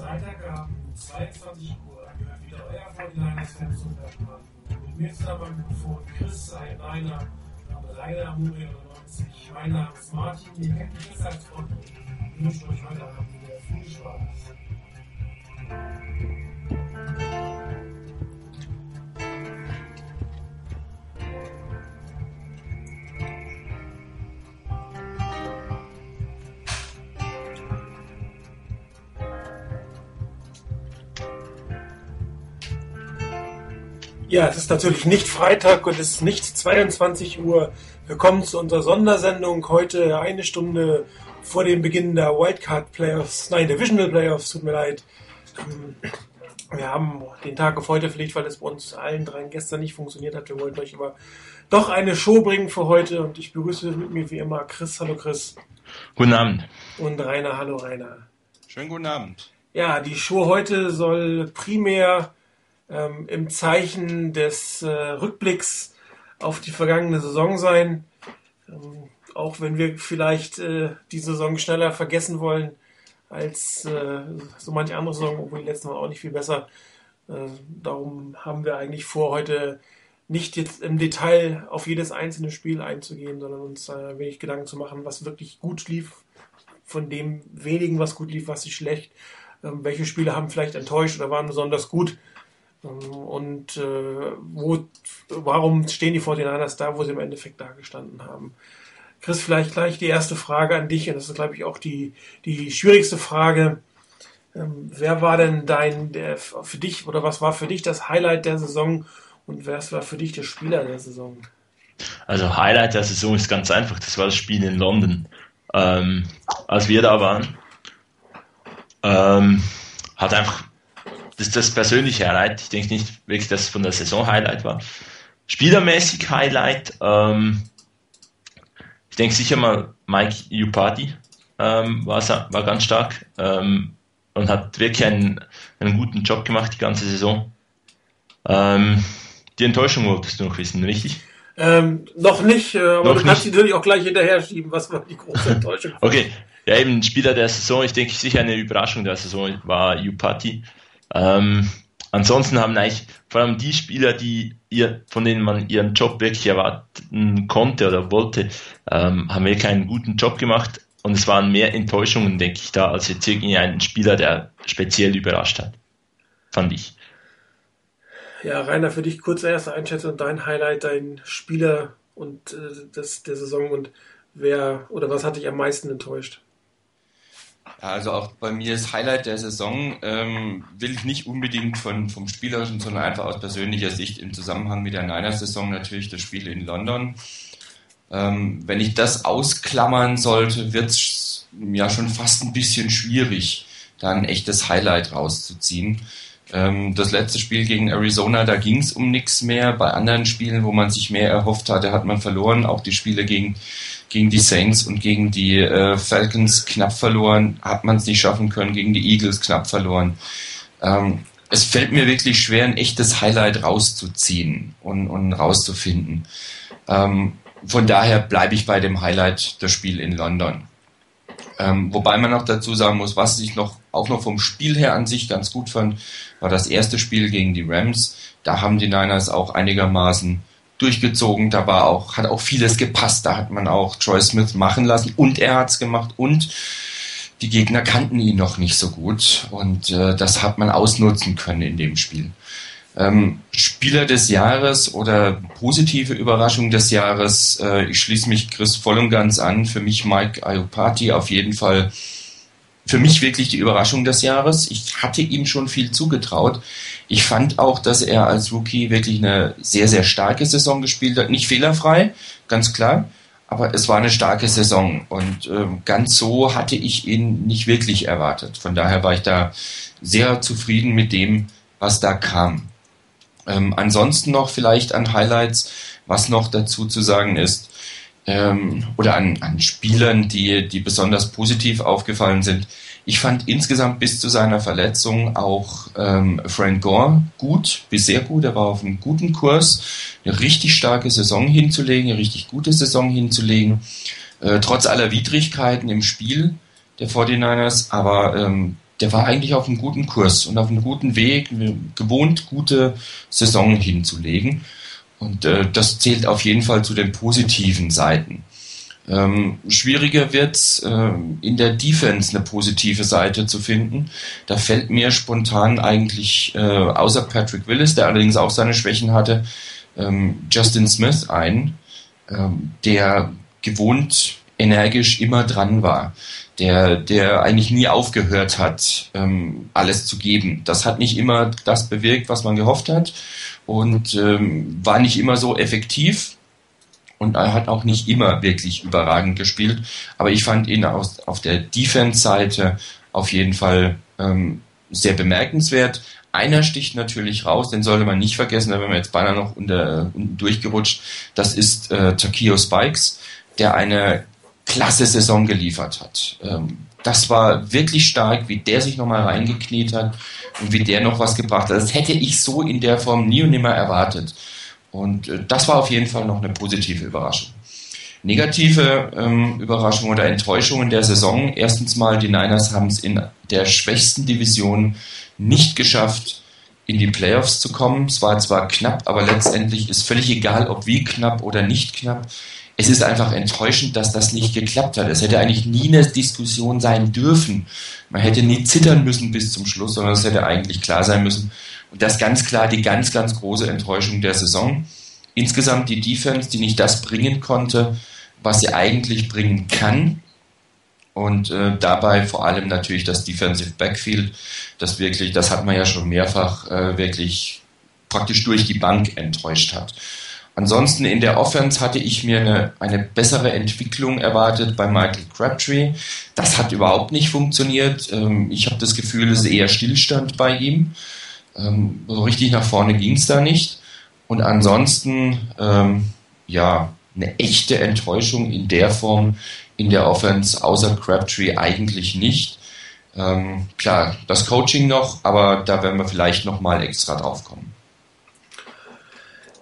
Freitagabend um 22 Uhr gehört wieder euer 49ers Fans und Mit mir zusammen am Mikrofon Chris, ein Rainer, Rainer Muriel 90. Mein Name ist Martin, ihr kennt mich als Freund. Ich wünsche euch heute Abend wieder viel Spaß. Ja, es ist natürlich nicht Freitag und es ist nicht 22 Uhr. Willkommen zu unserer Sondersendung heute eine Stunde vor dem Beginn der Wildcard Playoffs, nein, Divisional Playoffs, tut mir leid. Ähm, wir haben den Tag auf heute verlegt, weil es bei uns allen dreien gestern nicht funktioniert hat. Wir wollten euch aber doch eine Show bringen für heute und ich begrüße mit mir wie immer Chris. Hallo Chris. Guten Abend. Und Rainer. Hallo Rainer. Schönen guten Abend. Ja, die Show heute soll primär ähm, im Zeichen des äh, Rückblicks auf die vergangene Saison sein. Ähm, auch wenn wir vielleicht äh, die Saison schneller vergessen wollen als äh, so manche andere Saison, obwohl die letzten Mal auch nicht viel besser. Äh, darum haben wir eigentlich vor, heute nicht jetzt im Detail auf jedes einzelne Spiel einzugehen, sondern uns ein wenig Gedanken zu machen, was wirklich gut lief, von dem wenigen, was gut lief, was sich schlecht, ähm, welche Spiele haben vielleicht enttäuscht oder waren besonders gut und äh, wo, warum stehen die 49ers da, wo sie im Endeffekt da gestanden haben? Chris, vielleicht gleich die erste Frage an dich, und das ist, glaube ich, auch die, die schwierigste Frage. Ähm, wer war denn dein, der, für dich, oder was war für dich das Highlight der Saison und wer war für dich der Spieler der Saison? Also Highlight der Saison ist ganz einfach, das war das Spiel in London. Ähm, als wir da waren, ähm, hat einfach das ist das persönliche Highlight. Ich denke nicht wirklich, dass es von der Saison Highlight war. Spielermäßig Highlight, ähm, ich denke sicher mal Mike Upati ähm, war, war ganz stark ähm, und hat wirklich einen, einen guten Job gemacht die ganze Saison. Ähm, die Enttäuschung wolltest du noch wissen, richtig? Ähm, noch nicht, äh, aber noch du kannst nicht. natürlich auch gleich hinterher schieben, was war die große Enttäuschung. okay, ja eben Spieler der Saison, ich denke sicher eine Überraschung der Saison war Upati. Ähm, ansonsten haben eigentlich vor allem die Spieler, die ihr, von denen man ihren Job wirklich erwarten konnte oder wollte, ähm, haben wirklich einen guten Job gemacht. Und es waren mehr Enttäuschungen, denke ich, da, als jetzt irgendwie Spieler, der speziell überrascht hat. Fand ich. Ja, Rainer, für dich kurze erste Einschätzung, dein Highlight, dein Spieler und äh, das, der Saison und wer oder was hat dich am meisten enttäuscht? Also auch bei mir das Highlight der Saison ähm, will ich nicht unbedingt von, vom Spielerischen, sondern einfach aus persönlicher Sicht im Zusammenhang mit der Niners-Saison natürlich das Spiel in London. Ähm, wenn ich das ausklammern sollte, wird es ja schon fast ein bisschen schwierig, da ein echtes Highlight rauszuziehen. Ähm, das letzte Spiel gegen Arizona, da ging es um nichts mehr. Bei anderen Spielen, wo man sich mehr erhofft hatte, hat man verloren. Auch die Spiele gegen, gegen die Saints und gegen die äh, Falcons knapp verloren, hat man es nicht schaffen können, gegen die Eagles knapp verloren. Ähm, es fällt mir wirklich schwer, ein echtes Highlight rauszuziehen und, und rauszufinden. Ähm, von daher bleibe ich bei dem Highlight das Spiel in London. Ähm, wobei man noch dazu sagen muss, was ich noch auch noch vom Spiel her an sich ganz gut fand, war das erste Spiel gegen die Rams. Da haben die Niners auch einigermaßen durchgezogen. Da war auch, hat auch vieles gepasst. Da hat man auch Troy Smith machen lassen und er hat's gemacht und die Gegner kannten ihn noch nicht so gut und äh, das hat man ausnutzen können in dem Spiel. Ähm, Spieler des Jahres oder positive Überraschung des Jahres, äh, ich schließe mich Chris voll und ganz an. Für mich Mike Ayopati auf jeden Fall für mich wirklich die Überraschung des Jahres. Ich hatte ihm schon viel zugetraut. Ich fand auch, dass er als Rookie wirklich eine sehr, sehr starke Saison gespielt hat. Nicht fehlerfrei, ganz klar, aber es war eine starke Saison und äh, ganz so hatte ich ihn nicht wirklich erwartet. Von daher war ich da sehr zufrieden mit dem, was da kam. Ähm, ansonsten noch vielleicht an Highlights, was noch dazu zu sagen ist, ähm, oder an, an Spielern, die, die besonders positiv aufgefallen sind. Ich fand insgesamt bis zu seiner Verletzung auch ähm, Frank Gore gut, bis sehr gut. Er war auf einem guten Kurs, eine richtig starke Saison hinzulegen, eine richtig gute Saison hinzulegen, äh, trotz aller Widrigkeiten im Spiel der 49ers. Aber ähm, der war eigentlich auf einem guten Kurs und auf einem guten Weg, gewohnt gute Saison hinzulegen. Und äh, das zählt auf jeden Fall zu den positiven Seiten. Ähm, schwieriger wird es, äh, in der Defense eine positive Seite zu finden. Da fällt mir spontan eigentlich, äh, außer Patrick Willis, der allerdings auch seine Schwächen hatte, ähm, Justin Smith ein, ähm, der gewohnt energisch immer dran war, der, der eigentlich nie aufgehört hat, ähm, alles zu geben. Das hat nicht immer das bewirkt, was man gehofft hat und ähm, war nicht immer so effektiv und er hat auch nicht immer wirklich überragend gespielt. Aber ich fand ihn aus, auf der Defense-Seite auf jeden Fall ähm, sehr bemerkenswert. Einer sticht natürlich raus, den sollte man nicht vergessen, da wären wir jetzt beinahe noch unter, unten durchgerutscht. Das ist äh, Takio Spikes, der eine klasse Saison geliefert hat. Ähm, das war wirklich stark, wie der sich nochmal reingekniet hat und wie der noch was gebracht hat. Das hätte ich so in der Form nie und nimmer erwartet. Und äh, das war auf jeden Fall noch eine positive Überraschung. Negative ähm, Überraschungen oder Enttäuschungen der Saison. Erstens mal, die Niners haben es in der schwächsten Division nicht geschafft, in die Playoffs zu kommen. Es war zwar knapp, aber letztendlich ist völlig egal, ob wie knapp oder nicht knapp es ist einfach enttäuschend, dass das nicht geklappt hat. Es hätte eigentlich nie eine Diskussion sein dürfen. Man hätte nie zittern müssen bis zum Schluss, sondern es hätte eigentlich klar sein müssen. Und das ganz klar die ganz, ganz große Enttäuschung der Saison. Insgesamt die Defense, die nicht das bringen konnte, was sie eigentlich bringen kann. Und äh, dabei vor allem natürlich das Defensive Backfield, das wirklich, das hat man ja schon mehrfach äh, wirklich praktisch durch die Bank enttäuscht hat. Ansonsten in der Offense hatte ich mir eine, eine bessere Entwicklung erwartet bei Michael Crabtree. Das hat überhaupt nicht funktioniert. Ähm, ich habe das Gefühl, es ist eher Stillstand bei ihm. Ähm, so richtig nach vorne ging es da nicht. Und ansonsten, ähm, ja, eine echte Enttäuschung in der Form in der Offense, außer Crabtree eigentlich nicht. Klar, das Coaching noch, aber da werden wir vielleicht nochmal extra drauf kommen.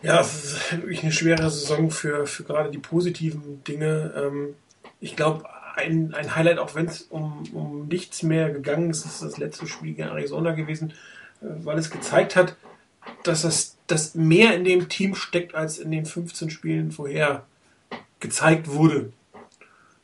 Ja, es ist wirklich eine schwere Saison für, für gerade die positiven Dinge. Ähm, ich glaube, ein, ein Highlight, auch wenn es um, um nichts mehr gegangen ist, ist das letzte Spiel gegen Arizona gewesen, äh, weil es gezeigt hat, dass das dass mehr in dem Team steckt, als in den 15 Spielen vorher gezeigt wurde.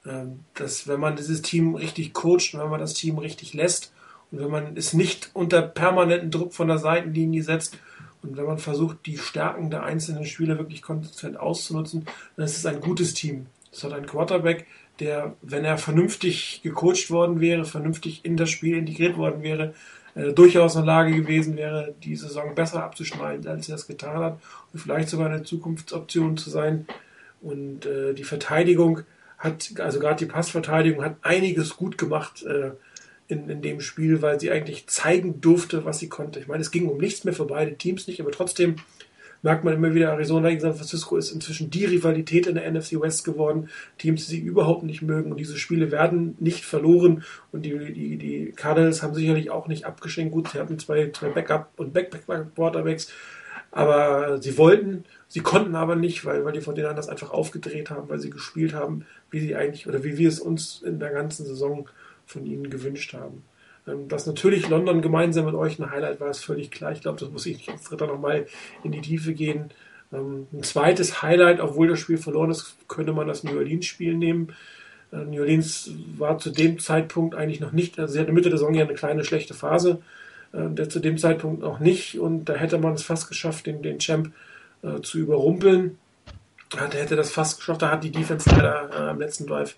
Ähm, dass wenn man dieses Team richtig coacht und wenn man das Team richtig lässt und wenn man es nicht unter permanenten Druck von der Seitenlinie setzt und wenn man versucht, die Stärken der einzelnen Spieler wirklich konsequent auszunutzen, dann ist es ein gutes Team. Es hat einen Quarterback, der, wenn er vernünftig gecoacht worden wäre, vernünftig in das Spiel integriert worden wäre, äh, durchaus in der Lage gewesen wäre, die Saison besser abzuschneiden, als er es getan hat und vielleicht sogar eine Zukunftsoption zu sein. Und äh, die Verteidigung hat, also gerade die Passverteidigung hat einiges gut gemacht. Äh, in, in dem Spiel, weil sie eigentlich zeigen durfte, was sie konnte. Ich meine, es ging um nichts mehr für beide Teams nicht, aber trotzdem merkt man immer wieder, Arizona gegen San Francisco ist inzwischen die Rivalität in der NFC West geworden. Teams, die sie überhaupt nicht mögen und diese Spiele werden nicht verloren und die, die, die Cardinals haben sicherlich auch nicht abgeschenkt. Gut, sie hatten zwei, zwei Backup- und Backpack-Quarterbacks, aber sie wollten, sie konnten aber nicht, weil, weil die von denen anders einfach aufgedreht haben, weil sie gespielt haben, wie sie eigentlich oder wie wir es uns in der ganzen Saison von ihnen gewünscht haben. Ähm, dass natürlich London gemeinsam mit euch ein Highlight war, ist völlig klar. Ich glaube, das muss ich als Dritter nochmal in die Tiefe gehen. Ähm, ein zweites Highlight, obwohl das Spiel verloren ist, könnte man das New Orleans-Spiel nehmen. Äh, New Orleans war zu dem Zeitpunkt eigentlich noch nicht, also sie hatte Mitte der Saison ja eine kleine schlechte Phase, äh, der zu dem Zeitpunkt noch nicht und da hätte man es fast geschafft, den, den Champ äh, zu überrumpeln. Da hätte das fast geschafft, da hat die Defense leider äh, am letzten Drive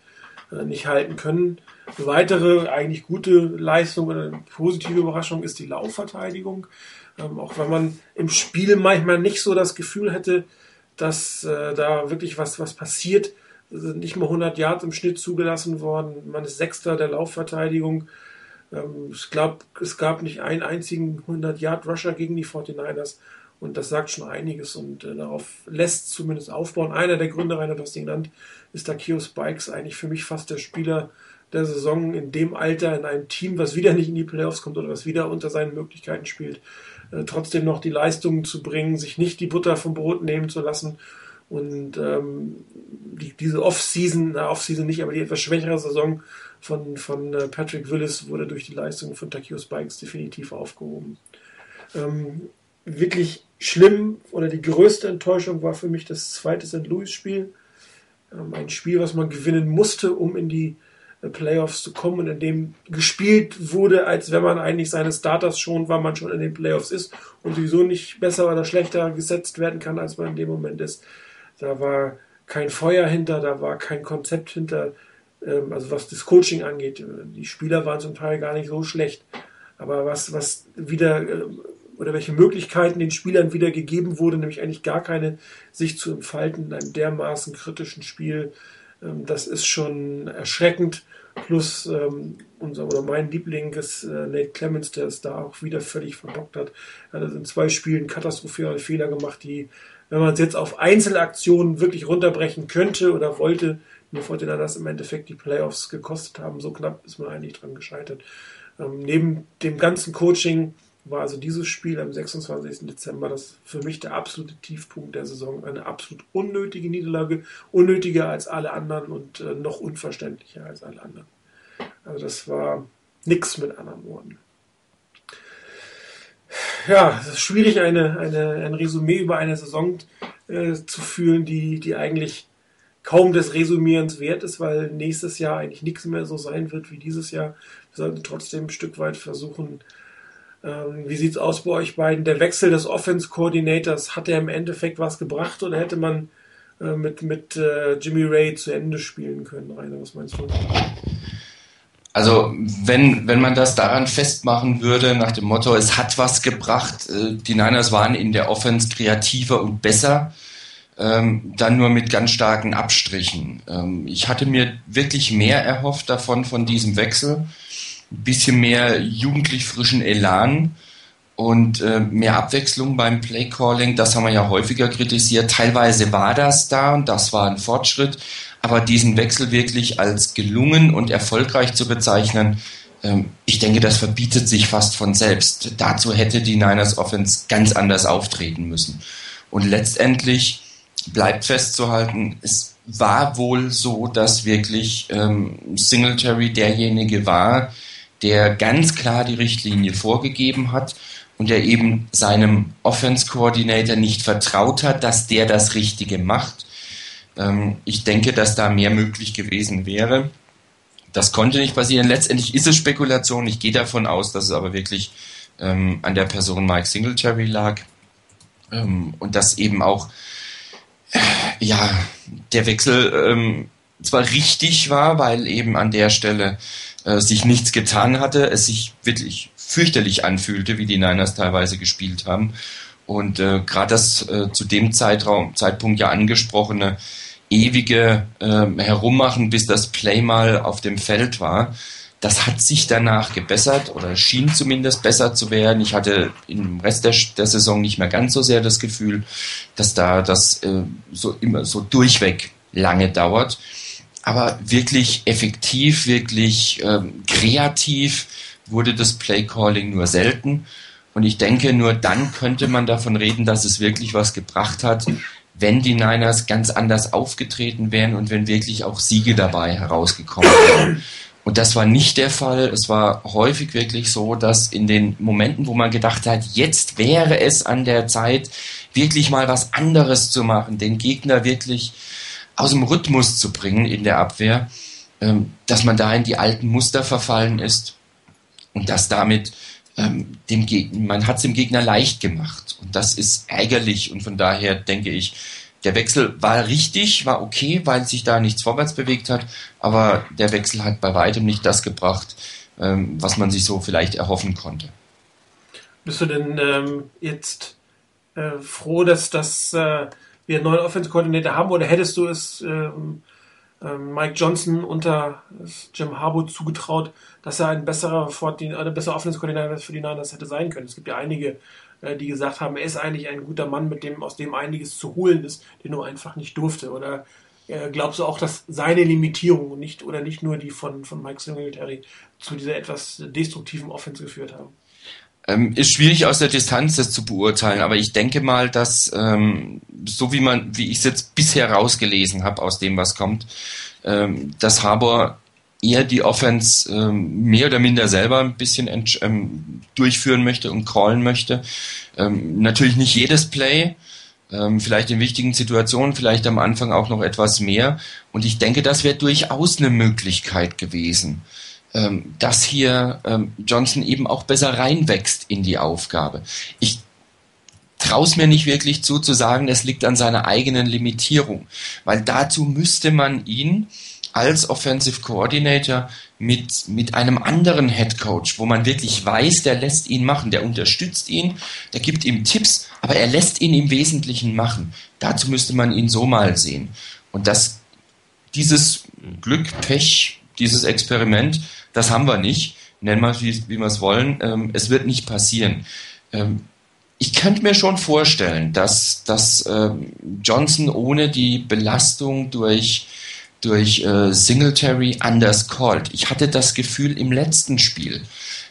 nicht halten können. Eine weitere eigentlich gute Leistung oder positive Überraschung ist die Laufverteidigung. Ähm, auch wenn man im Spiel manchmal nicht so das Gefühl hätte, dass äh, da wirklich was, was passiert. Sind nicht mal 100 Yards im Schnitt zugelassen worden. Man ist Sechster der Laufverteidigung. Ähm, ich glaube, es gab nicht einen einzigen 100-Yard-Rusher gegen die 49ers. Und das sagt schon einiges und äh, darauf lässt zumindest aufbauen. Einer der Gründe, Rainer, du hast ihn genannt, ist Takio Spikes eigentlich für mich fast der Spieler der Saison in dem Alter, in einem Team, was wieder nicht in die Playoffs kommt oder was wieder unter seinen Möglichkeiten spielt, äh, trotzdem noch die Leistungen zu bringen, sich nicht die Butter vom Brot nehmen zu lassen und ähm, die, diese Off-Season, na, Off-Season nicht, aber die etwas schwächere Saison von, von äh, Patrick Willis wurde durch die Leistung von Takio Spikes definitiv aufgehoben. Ähm, wirklich schlimm oder die größte Enttäuschung war für mich das zweite St. Louis-Spiel. Ähm, ein Spiel, was man gewinnen musste, um in die Playoffs zu kommen und in dem gespielt wurde, als wenn man eigentlich seine Starters schon, weil man schon in den Playoffs ist und sowieso nicht besser oder schlechter gesetzt werden kann, als man in dem Moment ist. Da war kein Feuer hinter, da war kein Konzept hinter, ähm, also was das Coaching angeht. Die Spieler waren zum Teil gar nicht so schlecht, aber was, was wieder äh, oder welche Möglichkeiten den Spielern wieder gegeben wurde, nämlich eigentlich gar keine, sich zu entfalten in einem dermaßen kritischen Spiel. Ähm, das ist schon erschreckend. Plus ähm, unser oder mein Liebling ist äh, Nate Clemens, der es da auch wieder völlig verbockt hat. Er hat in zwei Spielen katastrophale Fehler gemacht, die, wenn man es jetzt auf Einzelaktionen wirklich runterbrechen könnte oder wollte, mir wollte dann das im Endeffekt die Playoffs gekostet haben. So knapp ist man eigentlich dran gescheitert. Ähm, neben dem ganzen Coaching war also dieses Spiel am 26. Dezember das für mich der absolute Tiefpunkt der Saison. Eine absolut unnötige Niederlage, unnötiger als alle anderen und äh, noch unverständlicher als alle anderen. Also das war nichts mit anderen Worten. Ja, es ist schwierig, eine, eine, ein Resümee über eine Saison äh, zu fühlen, die, die eigentlich kaum des Resümierens wert ist, weil nächstes Jahr eigentlich nichts mehr so sein wird wie dieses Jahr. Wir sollten trotzdem ein Stück weit versuchen, wie sieht's aus bei euch beiden? Der Wechsel des Offense Coordinators, hat er im Endeffekt was gebracht oder hätte man äh, mit, mit äh, Jimmy Ray zu Ende spielen können, Rainer? Was meinst du? Also wenn, wenn man das daran festmachen würde, nach dem Motto, es hat was gebracht, äh, die Niners waren in der Offense kreativer und besser, ähm, dann nur mit ganz starken Abstrichen. Ähm, ich hatte mir wirklich mehr erhofft davon, von diesem Wechsel bisschen mehr jugendlich frischen Elan und äh, mehr Abwechslung beim Playcalling. Das haben wir ja häufiger kritisiert. Teilweise war das da und das war ein Fortschritt, aber diesen Wechsel wirklich als gelungen und erfolgreich zu bezeichnen, ähm, ich denke, das verbietet sich fast von selbst. Dazu hätte die Niners Offense ganz anders auftreten müssen. Und letztendlich bleibt festzuhalten, es war wohl so, dass wirklich ähm, Singletary derjenige war, der ganz klar die Richtlinie vorgegeben hat und der eben seinem Offense Coordinator nicht vertraut hat, dass der das Richtige macht. Ähm, ich denke, dass da mehr möglich gewesen wäre. Das konnte nicht passieren. Letztendlich ist es Spekulation. Ich gehe davon aus, dass es aber wirklich ähm, an der Person Mike Singletary lag ähm, und dass eben auch äh, ja der Wechsel zwar richtig war, weil eben an der Stelle äh, sich nichts getan hatte, es sich wirklich fürchterlich anfühlte, wie die Niners teilweise gespielt haben. Und äh, gerade das äh, zu dem Zeitraum, Zeitpunkt ja angesprochene ewige äh, Herummachen, bis das Play mal auf dem Feld war, das hat sich danach gebessert oder schien zumindest besser zu werden. Ich hatte im Rest der, der Saison nicht mehr ganz so sehr das Gefühl, dass da das äh, so immer so durchweg lange dauert aber wirklich effektiv, wirklich ähm, kreativ wurde das Playcalling nur selten. Und ich denke, nur dann könnte man davon reden, dass es wirklich was gebracht hat, wenn die Niners ganz anders aufgetreten wären und wenn wirklich auch Siege dabei herausgekommen wären. Und das war nicht der Fall. Es war häufig wirklich so, dass in den Momenten, wo man gedacht hat, jetzt wäre es an der Zeit, wirklich mal was anderes zu machen, den Gegner wirklich aus dem Rhythmus zu bringen in der Abwehr, ähm, dass man da in die alten Muster verfallen ist und dass damit ähm, dem Gegner, man hat es dem Gegner leicht gemacht und das ist ärgerlich und von daher denke ich, der Wechsel war richtig, war okay, weil sich da nichts vorwärts bewegt hat, aber der Wechsel hat bei weitem nicht das gebracht, ähm, was man sich so vielleicht erhoffen konnte. Bist du denn ähm, jetzt äh, froh, dass das äh, wir einen neuen Offense-Koordinator haben oder hättest du es ähm, ähm, Mike Johnson unter Jim Harbaugh zugetraut, dass er ein besserer, eine bessere Offense-Koordinator für die Niners hätte sein können? Es gibt ja einige, äh, die gesagt haben, er ist eigentlich ein guter Mann, mit dem, aus dem einiges zu holen ist, den er einfach nicht durfte. Oder äh, glaubst du auch, dass seine Limitierung nicht oder nicht nur die von, von Mike Singletary zu dieser etwas destruktiven Offense geführt haben? Ähm, ist schwierig aus der Distanz das zu beurteilen, aber ich denke mal, dass ähm, so wie man, wie ich es jetzt bisher rausgelesen habe aus dem, was kommt, ähm, dass Harbour eher die Offense ähm, mehr oder minder selber ein bisschen ähm, durchführen möchte und callen möchte. Ähm, natürlich nicht jedes Play, ähm, vielleicht in wichtigen Situationen, vielleicht am Anfang auch noch etwas mehr. Und ich denke, das wäre durchaus eine Möglichkeit gewesen, dass hier ähm, Johnson eben auch besser reinwächst in die Aufgabe. Ich traue es mir nicht wirklich zu, zu sagen, es liegt an seiner eigenen Limitierung, weil dazu müsste man ihn als Offensive Coordinator mit, mit einem anderen Head Coach, wo man wirklich weiß, der lässt ihn machen, der unterstützt ihn, der gibt ihm Tipps, aber er lässt ihn im Wesentlichen machen. Dazu müsste man ihn so mal sehen. Und das, dieses Glück, Pech, dieses Experiment, das haben wir nicht. Nennen wir es, wie, wie wir es wollen. Ähm, es wird nicht passieren. Ähm, ich könnte mir schon vorstellen, dass, dass ähm, Johnson ohne die Belastung durch durch äh, Singletary anders called. Ich hatte das Gefühl im letzten Spiel,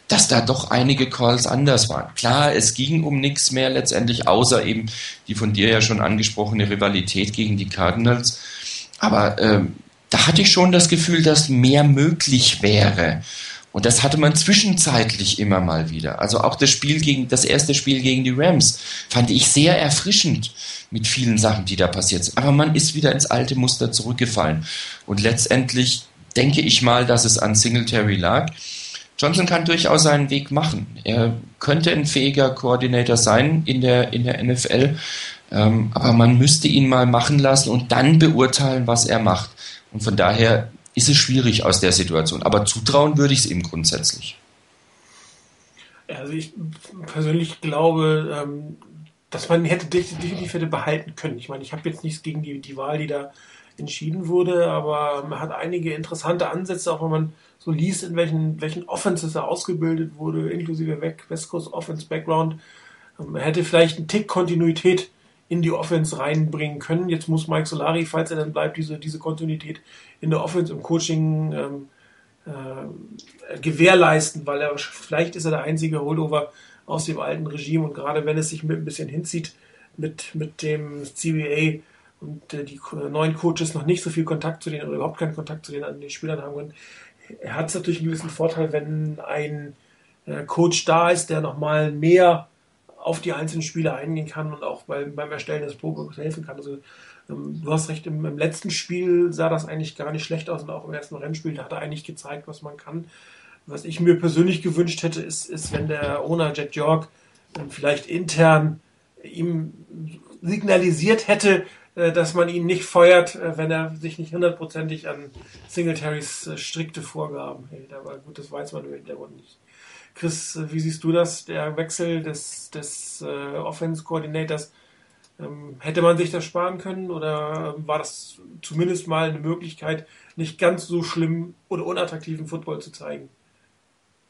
dass da doch einige Calls anders waren. Klar, es ging um nichts mehr letztendlich, außer eben die von dir ja schon angesprochene Rivalität gegen die Cardinals. Aber ähm, da hatte ich schon das Gefühl, dass mehr möglich wäre. Und das hatte man zwischenzeitlich immer mal wieder. Also auch das Spiel gegen, das erste Spiel gegen die Rams fand ich sehr erfrischend mit vielen Sachen, die da passiert sind. Aber man ist wieder ins alte Muster zurückgefallen. Und letztendlich denke ich mal, dass es an Singletary lag. Johnson kann durchaus seinen Weg machen. Er könnte ein fähiger Koordinator sein in der, in der NFL. Ähm, aber man müsste ihn mal machen lassen und dann beurteilen, was er macht. Und von daher ist es schwierig aus der Situation. Aber zutrauen würde ich es ihm grundsätzlich. Also ich persönlich glaube, ähm, dass man hätte definitiv hätte behalten können. Ich meine, ich habe jetzt nichts gegen die, die Wahl, die da entschieden wurde, aber man hat einige interessante Ansätze, auch wenn man so liest, in welchen, welchen Offenses er ausgebildet wurde, inklusive West Coast Offense Background. Man ähm, hätte vielleicht einen Tick Kontinuität in die Offense reinbringen können. Jetzt muss Mike Solari, falls er dann bleibt, diese, diese Kontinuität in der Offense, im Coaching ähm, äh, gewährleisten, weil er vielleicht ist er der einzige Holdover aus dem alten Regime und gerade wenn es sich mit ein bisschen hinzieht mit, mit dem CBA und äh, die neuen Coaches noch nicht so viel Kontakt zu denen oder überhaupt keinen Kontakt zu den, an den Spielern haben können, hat natürlich einen gewissen Vorteil, wenn ein äh, Coach da ist, der nochmal mehr auf die einzelnen Spiele eingehen kann und auch beim, beim Erstellen des Playbooks helfen kann. Also ähm, du hast recht, im, im, letzten Spiel sah das eigentlich gar nicht schlecht aus und auch im ersten Rennspiel hat er eigentlich gezeigt, was man kann. Was ich mir persönlich gewünscht hätte, ist, ist wenn der Owner Jet York ähm, vielleicht intern ihm signalisiert hätte, dass man ihn nicht feuert, äh, wenn er sich nicht hundertprozentig an Singletarys äh, strikte Vorgaben hält. Aber gut, das weiß man im Hintergrund nicht. Chris, wie siehst du das? Der Wechsel des, des äh, Offense-Coordinators, ähm, hätte man sich das sparen können oder ähm, war das zumindest mal eine Möglichkeit, nicht ganz so schlimm oder unattraktiven Football zu zeigen?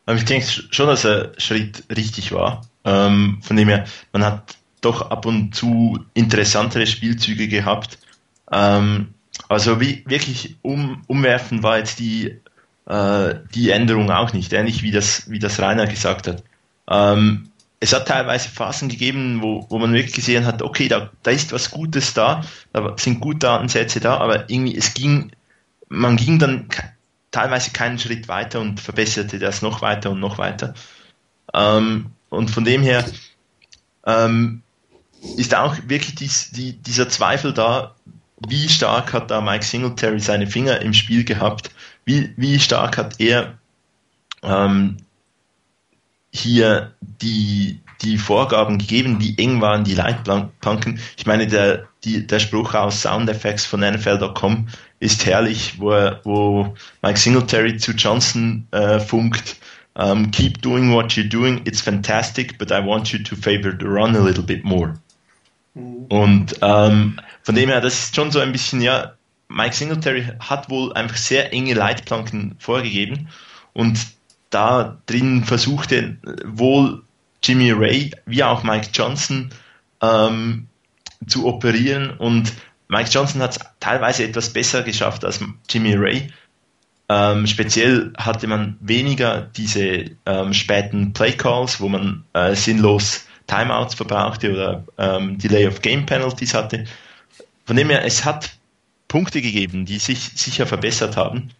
Ähm, ich denke schon, dass der Schritt richtig war. Von dem her, man hat doch ab und zu interessantere Spielzüge gehabt. Ähm, also wie, wirklich um, umwerfen war jetzt die äh, die Änderung auch nicht, ähnlich wie das, wie das Rainer gesagt hat. Ähm, es hat teilweise Phasen gegeben, wo, wo man wirklich gesehen hat, okay, da, da ist was Gutes da, da sind gute Datensätze da, aber irgendwie, es ging, man ging dann teilweise keinen Schritt weiter und verbesserte das noch weiter und noch weiter. Ähm, und von dem her ähm, ist auch wirklich dies, die, dieser Zweifel da, wie stark hat da Mike Singletary seine Finger im Spiel gehabt wie, wie stark hat er ähm, hier die, die Vorgaben gegeben, wie eng waren die Leitplanken. Ich meine, der, die, der Spruch aus Soundeffects von NFL.com ist herrlich, wo, er, wo Mike Singletary zu Johnson äh, funkt. Um, ähm, keep doing what you're doing, it's fantastic, but I want you to favor the run a little bit more. Und ähm, von dem her, das ist schon so ein bisschen, ja, Mike Singletary hat wohl einfach sehr enge Leitplanken vorgegeben und da drin versuchte wohl Jimmy Ray wie auch Mike Johnson ähm, zu operieren und Mike Johnson hat es teilweise etwas besser geschafft als Jimmy Ray. Ähm, speziell hatte man weniger diese ähm, späten Playcalls, wo man äh, sinnlos Timeouts verbrauchte oder ähm, Delay of Game Penalties hatte. Von dem her, es hat Punkte gegeben, die sich sicher verbessert haben.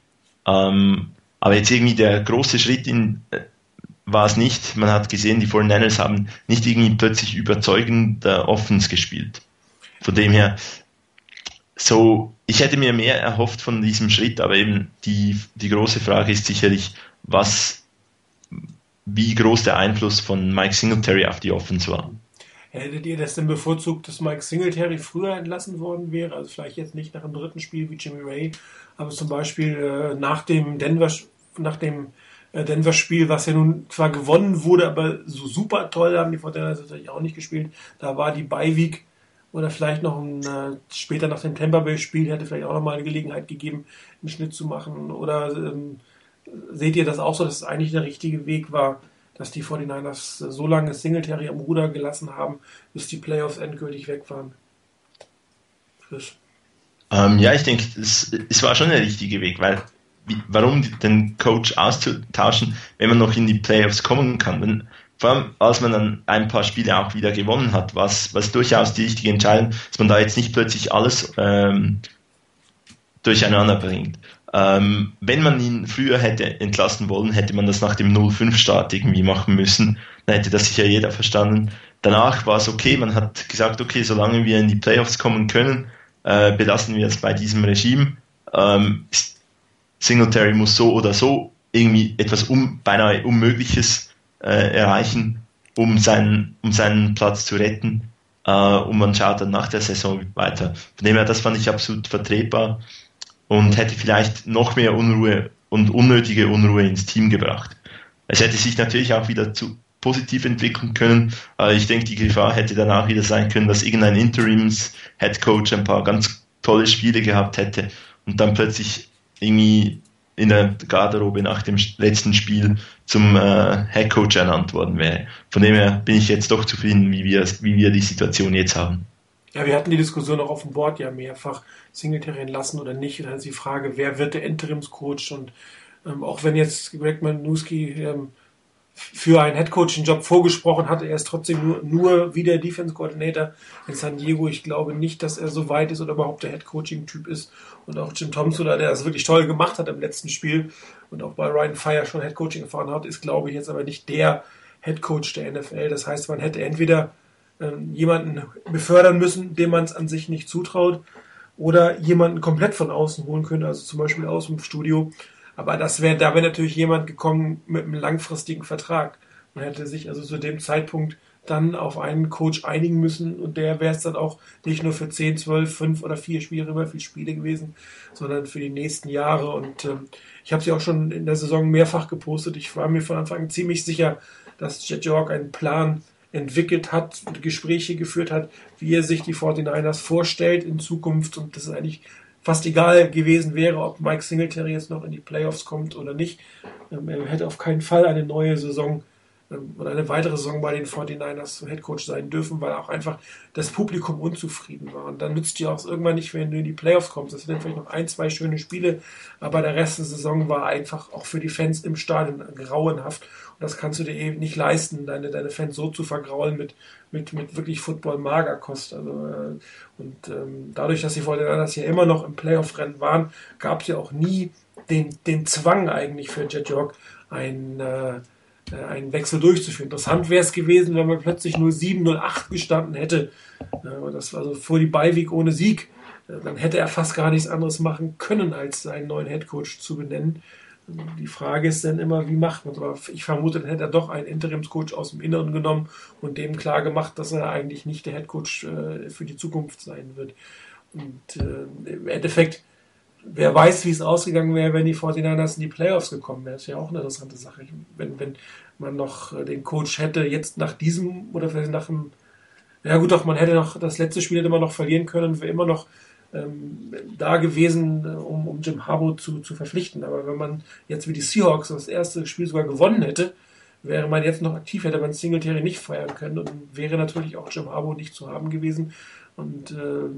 Ähm, aber jetzt irgendwie der große Schritt in, äh, war es nicht. Man hat gesehen, die 49ers haben nicht irgendwie plötzlich überzeugend äh, Offens gespielt. Von dem her, so, ich hätte mir mehr erhofft von diesem Schritt, aber eben die, die große Frage ist sicherlich, was, wie groß der Einfluss von Mike Singletary auf die Offense war. Hättet ihr das denn bevorzugt, dass Mike Singletary früher entlassen worden wäre? Also vielleicht jetzt nicht nach dem dritten Spiel wie Jimmy Ray, aber zum Beispiel äh, nach dem Denver, nach dem äh, Denver-Spiel, was ja nun zwar gewonnen wurde, aber so super toll haben die Fortinanders natürlich auch nicht gespielt. Da war die Beiweek oder vielleicht noch ein, äh, später nach dem Tampa Bay-Spiel hätte vielleicht auch noch mal eine Gelegenheit gegeben, einen Schnitt zu machen. Oder ähm, seht ihr das auch so, dass es eigentlich der richtige Weg war, dass die 49ers so lange Singletary am Ruder gelassen haben, bis die Playoffs endgültig weg waren? Chris. Ähm, ja, ich denke, es, es war schon der richtige Weg, weil wie, warum den Coach auszutauschen, wenn man noch in die Playoffs kommen kann? Wenn, vor allem als man dann ein paar Spiele auch wieder gewonnen hat, was, was durchaus die richtige Entscheidung, dass man da jetzt nicht plötzlich alles ähm, durcheinander bringt. Ähm, wenn man ihn früher hätte entlassen wollen, hätte man das nach dem 0-5-Start irgendwie machen müssen. Dann hätte das sicher jeder verstanden. Danach war es okay, man hat gesagt, okay, solange wir in die Playoffs kommen können, äh, belassen wir es bei diesem Regime. Ähm, Singletary muss so oder so irgendwie etwas um, beinahe Unmögliches äh, erreichen, um seinen, um seinen Platz zu retten. Äh, und man schaut dann nach der Saison weiter. Von dem her, das fand ich absolut vertretbar und hätte vielleicht noch mehr Unruhe und unnötige Unruhe ins Team gebracht. Es hätte sich natürlich auch wieder zu positiv entwickeln können. Aber ich denke, die Gefahr hätte danach wieder sein können, dass irgendein Interims-Headcoach ein paar ganz tolle Spiele gehabt hätte und dann plötzlich irgendwie in der Garderobe nach dem letzten Spiel zum äh, Head Coach ernannt worden wäre. Von dem her bin ich jetzt doch zufrieden, wie wir, wie wir die Situation jetzt haben. Ja, wir hatten die Diskussion auch auf dem Board ja mehrfach, Singletary entlassen oder nicht. Und dann ist die Frage, wer wird der Interimscoach? Und ähm, auch wenn jetzt Greg Manuski ähm, für einen Headcoaching-Job vorgesprochen hatte. Er ist trotzdem nur, nur wie der Defense Coordinator in San Diego. Ich glaube nicht, dass er so weit ist oder überhaupt der Headcoaching-Typ ist. Und auch Jim Thompson, der das wirklich toll gemacht hat im letzten Spiel und auch bei Ryan Fire schon Headcoaching erfahren hat, ist, glaube ich, jetzt aber nicht der Headcoach der NFL. Das heißt, man hätte entweder jemanden befördern müssen, dem man es an sich nicht zutraut, oder jemanden komplett von außen holen können, also zum Beispiel aus dem Studio aber das wäre, da wäre natürlich jemand gekommen mit einem langfristigen Vertrag. Man hätte sich also zu dem Zeitpunkt dann auf einen Coach einigen müssen und der wäre es dann auch nicht nur für 10, 12, 5 oder 4 Spiele, immer viel Spiele gewesen, sondern für die nächsten Jahre. Und ähm, ich habe sie auch schon in der Saison mehrfach gepostet. Ich war mir von Anfang an ziemlich sicher, dass Jet York einen Plan entwickelt hat, Gespräche geführt hat, wie er sich die 49ers vorstellt in Zukunft. Und das ist eigentlich fast egal gewesen wäre, ob Mike Singletary jetzt noch in die Playoffs kommt oder nicht. Ähm, er hätte auf keinen Fall eine neue Saison ähm, oder eine weitere Saison bei den 49ers Headcoach sein dürfen, weil auch einfach das Publikum unzufrieden war. Und dann nützt dir auch irgendwann nicht, wenn du in die Playoffs kommst. Das sind vielleicht noch ein, zwei schöne Spiele, aber der Rest der Saison war einfach auch für die Fans im Stadion grauenhaft. Und das kannst du dir eben nicht leisten, deine, deine Fans so zu vergraulen mit, mit, mit wirklich Football-Magerkost. Also, äh, und ähm, dadurch, dass die Fortinanders ja immer noch im Playoff-Rennen waren, gab es ja auch nie den, den Zwang eigentlich für Jet York, ein, äh, einen Wechsel durchzuführen. Interessant wäre es gewesen, wenn man plötzlich nur 7-0-8 gestanden hätte. Äh, das war also vor die Beiweg ohne Sieg. Äh, dann hätte er fast gar nichts anderes machen können, als einen neuen Headcoach zu benennen. Die Frage ist dann immer, wie macht man es? Aber ich vermute, dann hätte er doch einen Interimscoach aus dem Inneren genommen und dem klar gemacht, dass er eigentlich nicht der Headcoach äh, für die Zukunft sein wird. Und äh, im Endeffekt, wer weiß, wie es ausgegangen wäre, wenn die 49ers in die Playoffs gekommen wären. Das ist ja auch eine interessante Sache. Wenn, wenn man noch äh, den Coach hätte, jetzt nach diesem oder vielleicht nach dem, ja gut, doch, man hätte noch das letzte Spiel man noch verlieren können, wäre immer noch ähm, da gewesen, äh, um, um Jim Harbaugh zu, zu verpflichten. Aber wenn man jetzt wie die Seahawks das erste Spiel sogar gewonnen hätte, wäre man jetzt noch aktiv, hätte man Singletary nicht feiern können und wäre natürlich auch Jim Harbaugh nicht zu haben gewesen. Und äh,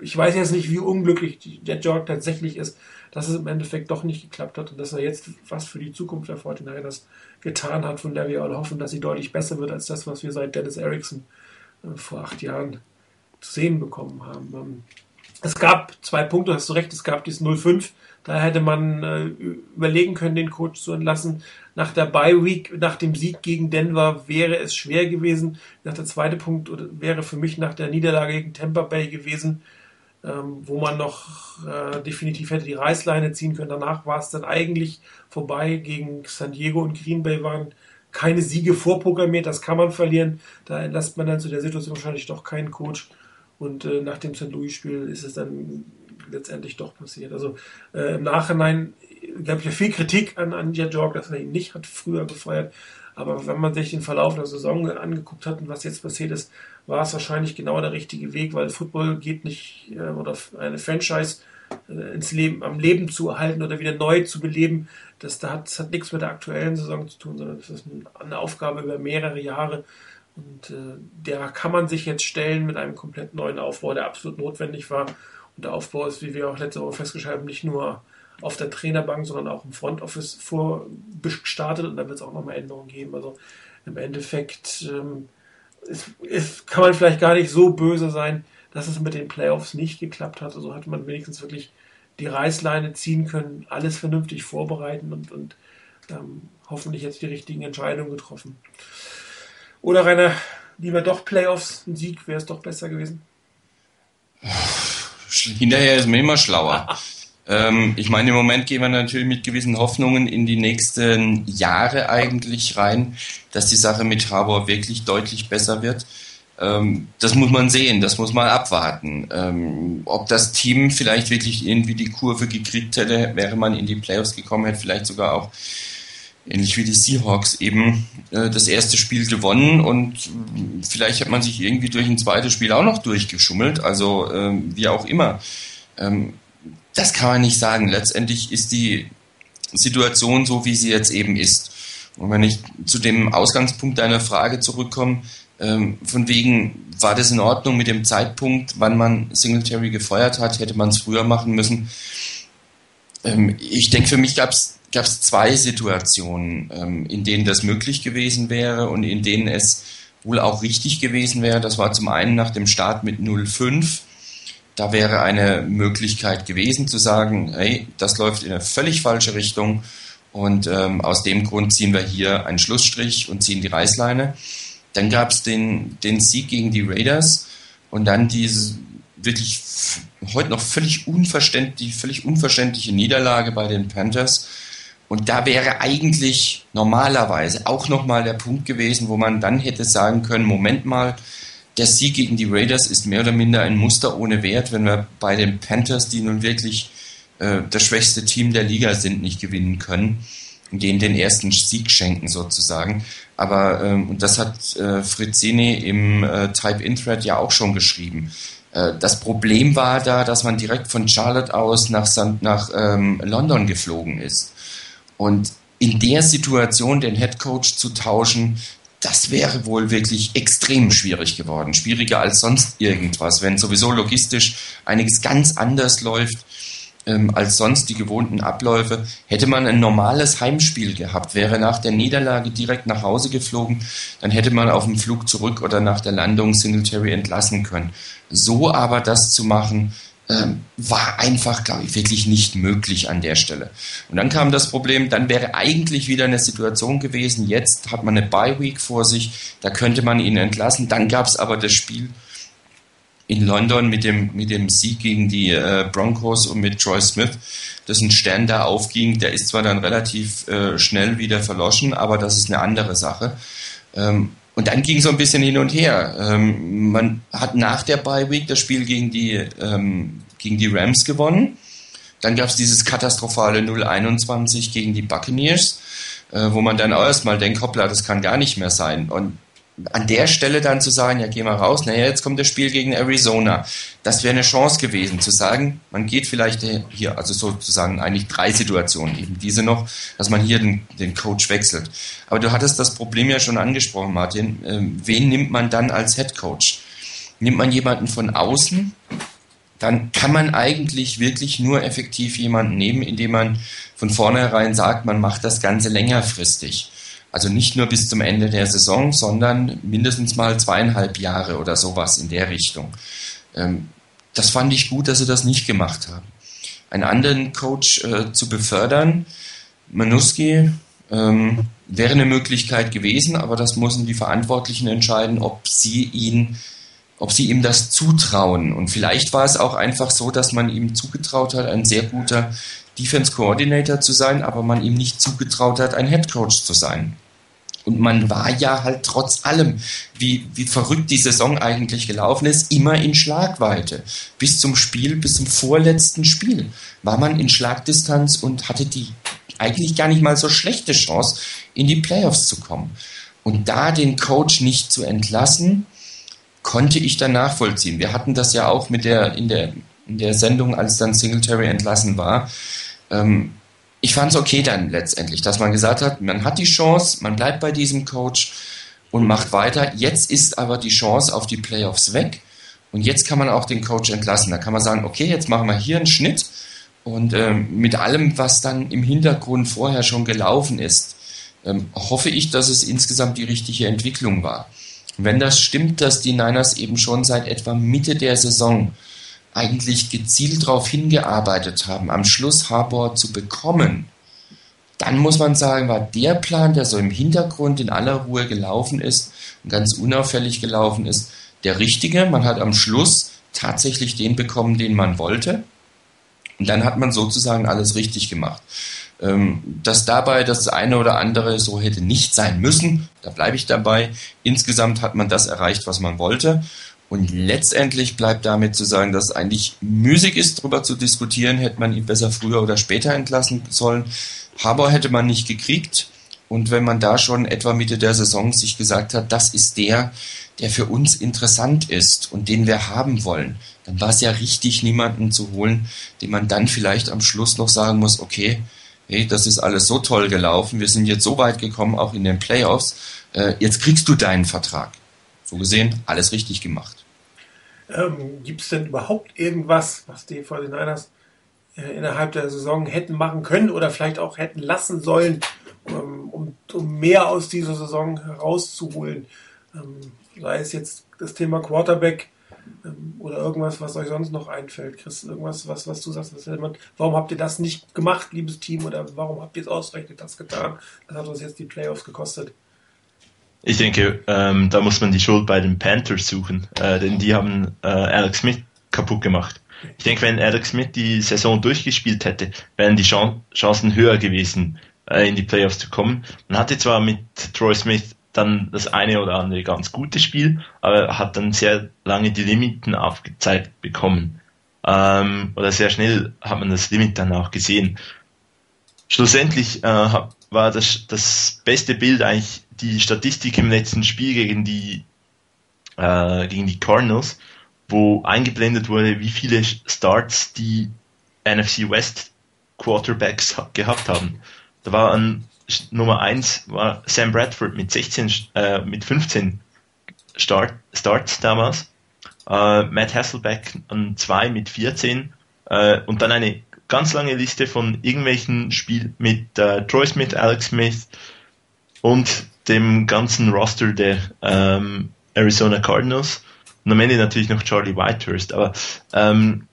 ich weiß jetzt nicht, wie unglücklich der Jorg tatsächlich ist, dass es im Endeffekt doch nicht geklappt hat und dass er jetzt was für die Zukunft der 49ers getan hat, von der wir alle hoffen, dass sie deutlich besser wird als das, was wir seit Dennis Erickson äh, vor acht Jahren zu sehen bekommen haben. Ähm, es gab zwei Punkte, hast du recht, es gab dieses 0-5, da hätte man äh, überlegen können, den Coach zu entlassen. Nach der Bye Week, nach dem Sieg gegen Denver wäre es schwer gewesen. Nach der zweite Punkt wäre für mich nach der Niederlage gegen Tampa Bay gewesen, ähm, wo man noch äh, definitiv hätte die Reißleine ziehen können. Danach war es dann eigentlich vorbei. Gegen San Diego und Green Bay waren keine Siege vorprogrammiert, das kann man verlieren. Da entlässt man dann zu der Situation wahrscheinlich doch keinen Coach. Und äh, nach dem St. Louis-Spiel ist es dann letztendlich doch passiert. Also äh, im Nachhinein gab es ja viel Kritik an, an Jet Jorg, dass er ihn nicht hat früher gefeuert. Aber wenn man sich den Verlauf der Saison angeguckt hat und was jetzt passiert ist, war es wahrscheinlich genau der richtige Weg, weil Football geht nicht, äh, oder eine Franchise äh, ins Leben, am Leben zu erhalten oder wieder neu zu beleben, das, das, hat, das hat nichts mit der aktuellen Saison zu tun, sondern das ist eine Aufgabe über mehrere Jahre. Und äh, der kann man sich jetzt stellen mit einem komplett neuen Aufbau, der absolut notwendig war. Der Aufbau ist, wie wir auch letzte Woche festgestellt haben, nicht nur auf der Trainerbank, sondern auch im Front Office vorgestartet und da wird es auch nochmal Änderungen geben. Also im Endeffekt ähm, ist, ist, kann man vielleicht gar nicht so böse sein, dass es mit den Playoffs nicht geklappt hat. Also hatte man wenigstens wirklich die Reißleine ziehen können, alles vernünftig vorbereiten und, und ähm, hoffentlich jetzt die richtigen Entscheidungen getroffen. Oder Rainer, lieber doch Playoffs, ein Sieg, wäre es doch besser gewesen? Hinterher ist man immer schlauer. Ähm, ich meine, im Moment gehen wir natürlich mit gewissen Hoffnungen in die nächsten Jahre eigentlich rein, dass die Sache mit Harbour wirklich deutlich besser wird. Ähm, das muss man sehen, das muss man abwarten. Ähm, ob das Team vielleicht wirklich irgendwie die Kurve gekriegt hätte, wäre man in die Playoffs gekommen, hätte vielleicht sogar auch ähnlich wie die Seahawks eben äh, das erste Spiel gewonnen und vielleicht hat man sich irgendwie durch ein zweites Spiel auch noch durchgeschummelt, also ähm, wie auch immer. Ähm, das kann man nicht sagen. Letztendlich ist die Situation so, wie sie jetzt eben ist. Und wenn ich zu dem Ausgangspunkt deiner Frage zurückkomme, ähm, von wegen, war das in Ordnung mit dem Zeitpunkt, wann man Singletary gefeuert hat, hätte man es früher machen müssen. Ich denke, für mich gab es gab es zwei Situationen, ähm, in denen das möglich gewesen wäre und in denen es wohl auch richtig gewesen wäre. Das war zum einen nach dem Start mit 05. Da wäre eine Möglichkeit gewesen zu sagen, hey, das läuft in eine völlig falsche Richtung und ähm, aus dem Grund ziehen wir hier einen Schlussstrich und ziehen die Reißleine. Dann gab es den, den Sieg gegen die Raiders und dann diese wirklich heute noch völlig unverständliche, völlig unverständliche Niederlage bei den Panthers und da wäre eigentlich normalerweise auch nochmal der Punkt gewesen, wo man dann hätte sagen können, Moment mal, der Sieg gegen die Raiders ist mehr oder minder ein Muster ohne Wert, wenn wir bei den Panthers, die nun wirklich äh, das schwächste Team der Liga sind, nicht gewinnen können und denen den ersten Sieg schenken sozusagen. Aber, ähm, und das hat äh, Frizzini im äh, Type-In-Thread ja auch schon geschrieben. Äh, das Problem war da, dass man direkt von Charlotte aus nach, San, nach ähm, London geflogen ist. Und in der Situation den Head Coach zu tauschen, das wäre wohl wirklich extrem schwierig geworden. Schwieriger als sonst irgendwas, wenn sowieso logistisch einiges ganz anders läuft ähm, als sonst die gewohnten Abläufe. Hätte man ein normales Heimspiel gehabt, wäre nach der Niederlage direkt nach Hause geflogen, dann hätte man auf dem Flug zurück oder nach der Landung Singletary entlassen können. So aber das zu machen, ähm, war einfach, glaube ich, wirklich nicht möglich an der Stelle. Und dann kam das Problem, dann wäre eigentlich wieder eine Situation gewesen, jetzt hat man eine Bye-Week vor sich, da könnte man ihn entlassen. Dann gab es aber das Spiel in London mit dem, mit dem Sieg gegen die äh, Broncos und mit Troy Smith, dass ein Stern da aufging, der ist zwar dann relativ äh, schnell wieder verloschen, aber das ist eine andere Sache. Ähm, und dann ging so ein bisschen hin und her. Ähm, man hat nach der Bye Week das Spiel gegen die, ähm, gegen die Rams gewonnen. Dann gab es dieses katastrophale 0-21 gegen die Buccaneers, äh, wo man dann auch erstmal denkt, hoppla, das kann gar nicht mehr sein. Und an der Stelle dann zu sagen, ja, geh mal raus, naja, jetzt kommt das Spiel gegen Arizona. Das wäre eine Chance gewesen, zu sagen, man geht vielleicht hier, also sozusagen eigentlich drei Situationen, eben diese noch, dass man hier den, den Coach wechselt. Aber du hattest das Problem ja schon angesprochen, Martin. Ähm, wen nimmt man dann als Head Coach? Nimmt man jemanden von außen dann kann man eigentlich wirklich nur effektiv jemanden nehmen, indem man von vornherein sagt, man macht das Ganze längerfristig. Also nicht nur bis zum Ende der Saison, sondern mindestens mal zweieinhalb Jahre oder sowas in der Richtung. Ähm, das fand ich gut, dass sie das nicht gemacht haben. Einen anderen Coach äh, zu befördern, Manuski, ähm, wäre eine Möglichkeit gewesen, aber das müssen die Verantwortlichen entscheiden, ob sie ihn, ob sie ihm das zutrauen. Und vielleicht war es auch einfach so, dass man ihm zugetraut hat, ein sehr guter Defense Coordinator zu sein, aber man ihm nicht zugetraut hat, ein Head Coach zu sein. Und man war ja halt trotz allem, wie, wie verrückt die Saison eigentlich gelaufen ist, immer in Schlagweite. Bis zum Spiel, bis zum vorletzten Spiel war man in Schlagdistanz und hatte die eigentlich gar nicht mal so schlechte Chance, in die Playoffs zu kommen. Und da den Coach nicht zu entlassen, konnte ich dann nachvollziehen. Wir hatten das ja auch mit der, in, der, in der Sendung, als dann Singletary entlassen war. Ähm, ich fand es okay dann letztendlich, dass man gesagt hat, man hat die Chance, man bleibt bei diesem Coach und macht weiter. Jetzt ist aber die Chance auf die Playoffs weg. Und jetzt kann man auch den Coach entlassen. Da kann man sagen, okay, jetzt machen wir hier einen Schnitt und ähm, mit allem, was dann im Hintergrund vorher schon gelaufen ist, ähm, hoffe ich, dass es insgesamt die richtige Entwicklung war. Wenn das stimmt, dass die Niners eben schon seit etwa Mitte der Saison eigentlich gezielt darauf hingearbeitet haben, am Schluss Harbour zu bekommen, dann muss man sagen, war der Plan, der so im Hintergrund in aller Ruhe gelaufen ist und ganz unauffällig gelaufen ist, der richtige. Man hat am Schluss tatsächlich den bekommen, den man wollte. Und dann hat man sozusagen alles richtig gemacht. Ähm, dass dabei das eine oder andere so hätte nicht sein müssen, da bleibe ich dabei. Insgesamt hat man das erreicht, was man wollte. Und letztendlich bleibt damit zu sagen, dass es eigentlich müßig ist, darüber zu diskutieren, hätte man ihn besser früher oder später entlassen sollen. Haber hätte man nicht gekriegt. Und wenn man da schon etwa Mitte der Saison sich gesagt hat, das ist der, der für uns interessant ist und den wir haben wollen, dann war es ja richtig, niemanden zu holen, dem man dann vielleicht am Schluss noch sagen muss, okay, hey, das ist alles so toll gelaufen, wir sind jetzt so weit gekommen, auch in den Playoffs, äh, jetzt kriegst du deinen Vertrag. So gesehen, alles richtig gemacht. Ähm, Gibt es denn überhaupt irgendwas, was die 49ers äh, innerhalb der Saison hätten machen können oder vielleicht auch hätten lassen sollen, ähm, um, um mehr aus dieser Saison herauszuholen? Ähm, sei es jetzt das Thema Quarterback ähm, oder irgendwas, was euch sonst noch einfällt. Chris, irgendwas, was, was du sagst, was man, warum habt ihr das nicht gemacht, liebes Team, oder warum habt ihr es ausgerechnet das getan? Das hat uns jetzt die Playoffs gekostet. Ich denke, ähm, da muss man die Schuld bei den Panthers suchen, äh, denn die haben äh, Alex Smith kaputt gemacht. Ich denke, wenn Alex Smith die Saison durchgespielt hätte, wären die Chancen höher gewesen, äh, in die Playoffs zu kommen. Man hatte zwar mit Troy Smith dann das eine oder andere ganz gute Spiel, aber hat dann sehr lange die Limiten aufgezeigt bekommen. Ähm, oder sehr schnell hat man das Limit dann auch gesehen. Schlussendlich äh, war das, das beste Bild eigentlich die Statistik im letzten Spiel gegen die, äh, gegen die Cardinals, wo eingeblendet wurde, wie viele Starts die NFC West Quarterbacks gehabt haben. Da war ein Nummer 1 war Sam Bradford mit 16, äh, mit 15 Start, Starts damals. Äh, Matt Hasselbeck an 2 mit 14 äh, und dann eine ganz lange Liste von irgendwelchen Spielen mit äh, Troy Smith, Alex Smith und dem ganzen Roster der ähm, Arizona Cardinals und am Ende natürlich noch Charlie Whitehurst, aber ähm,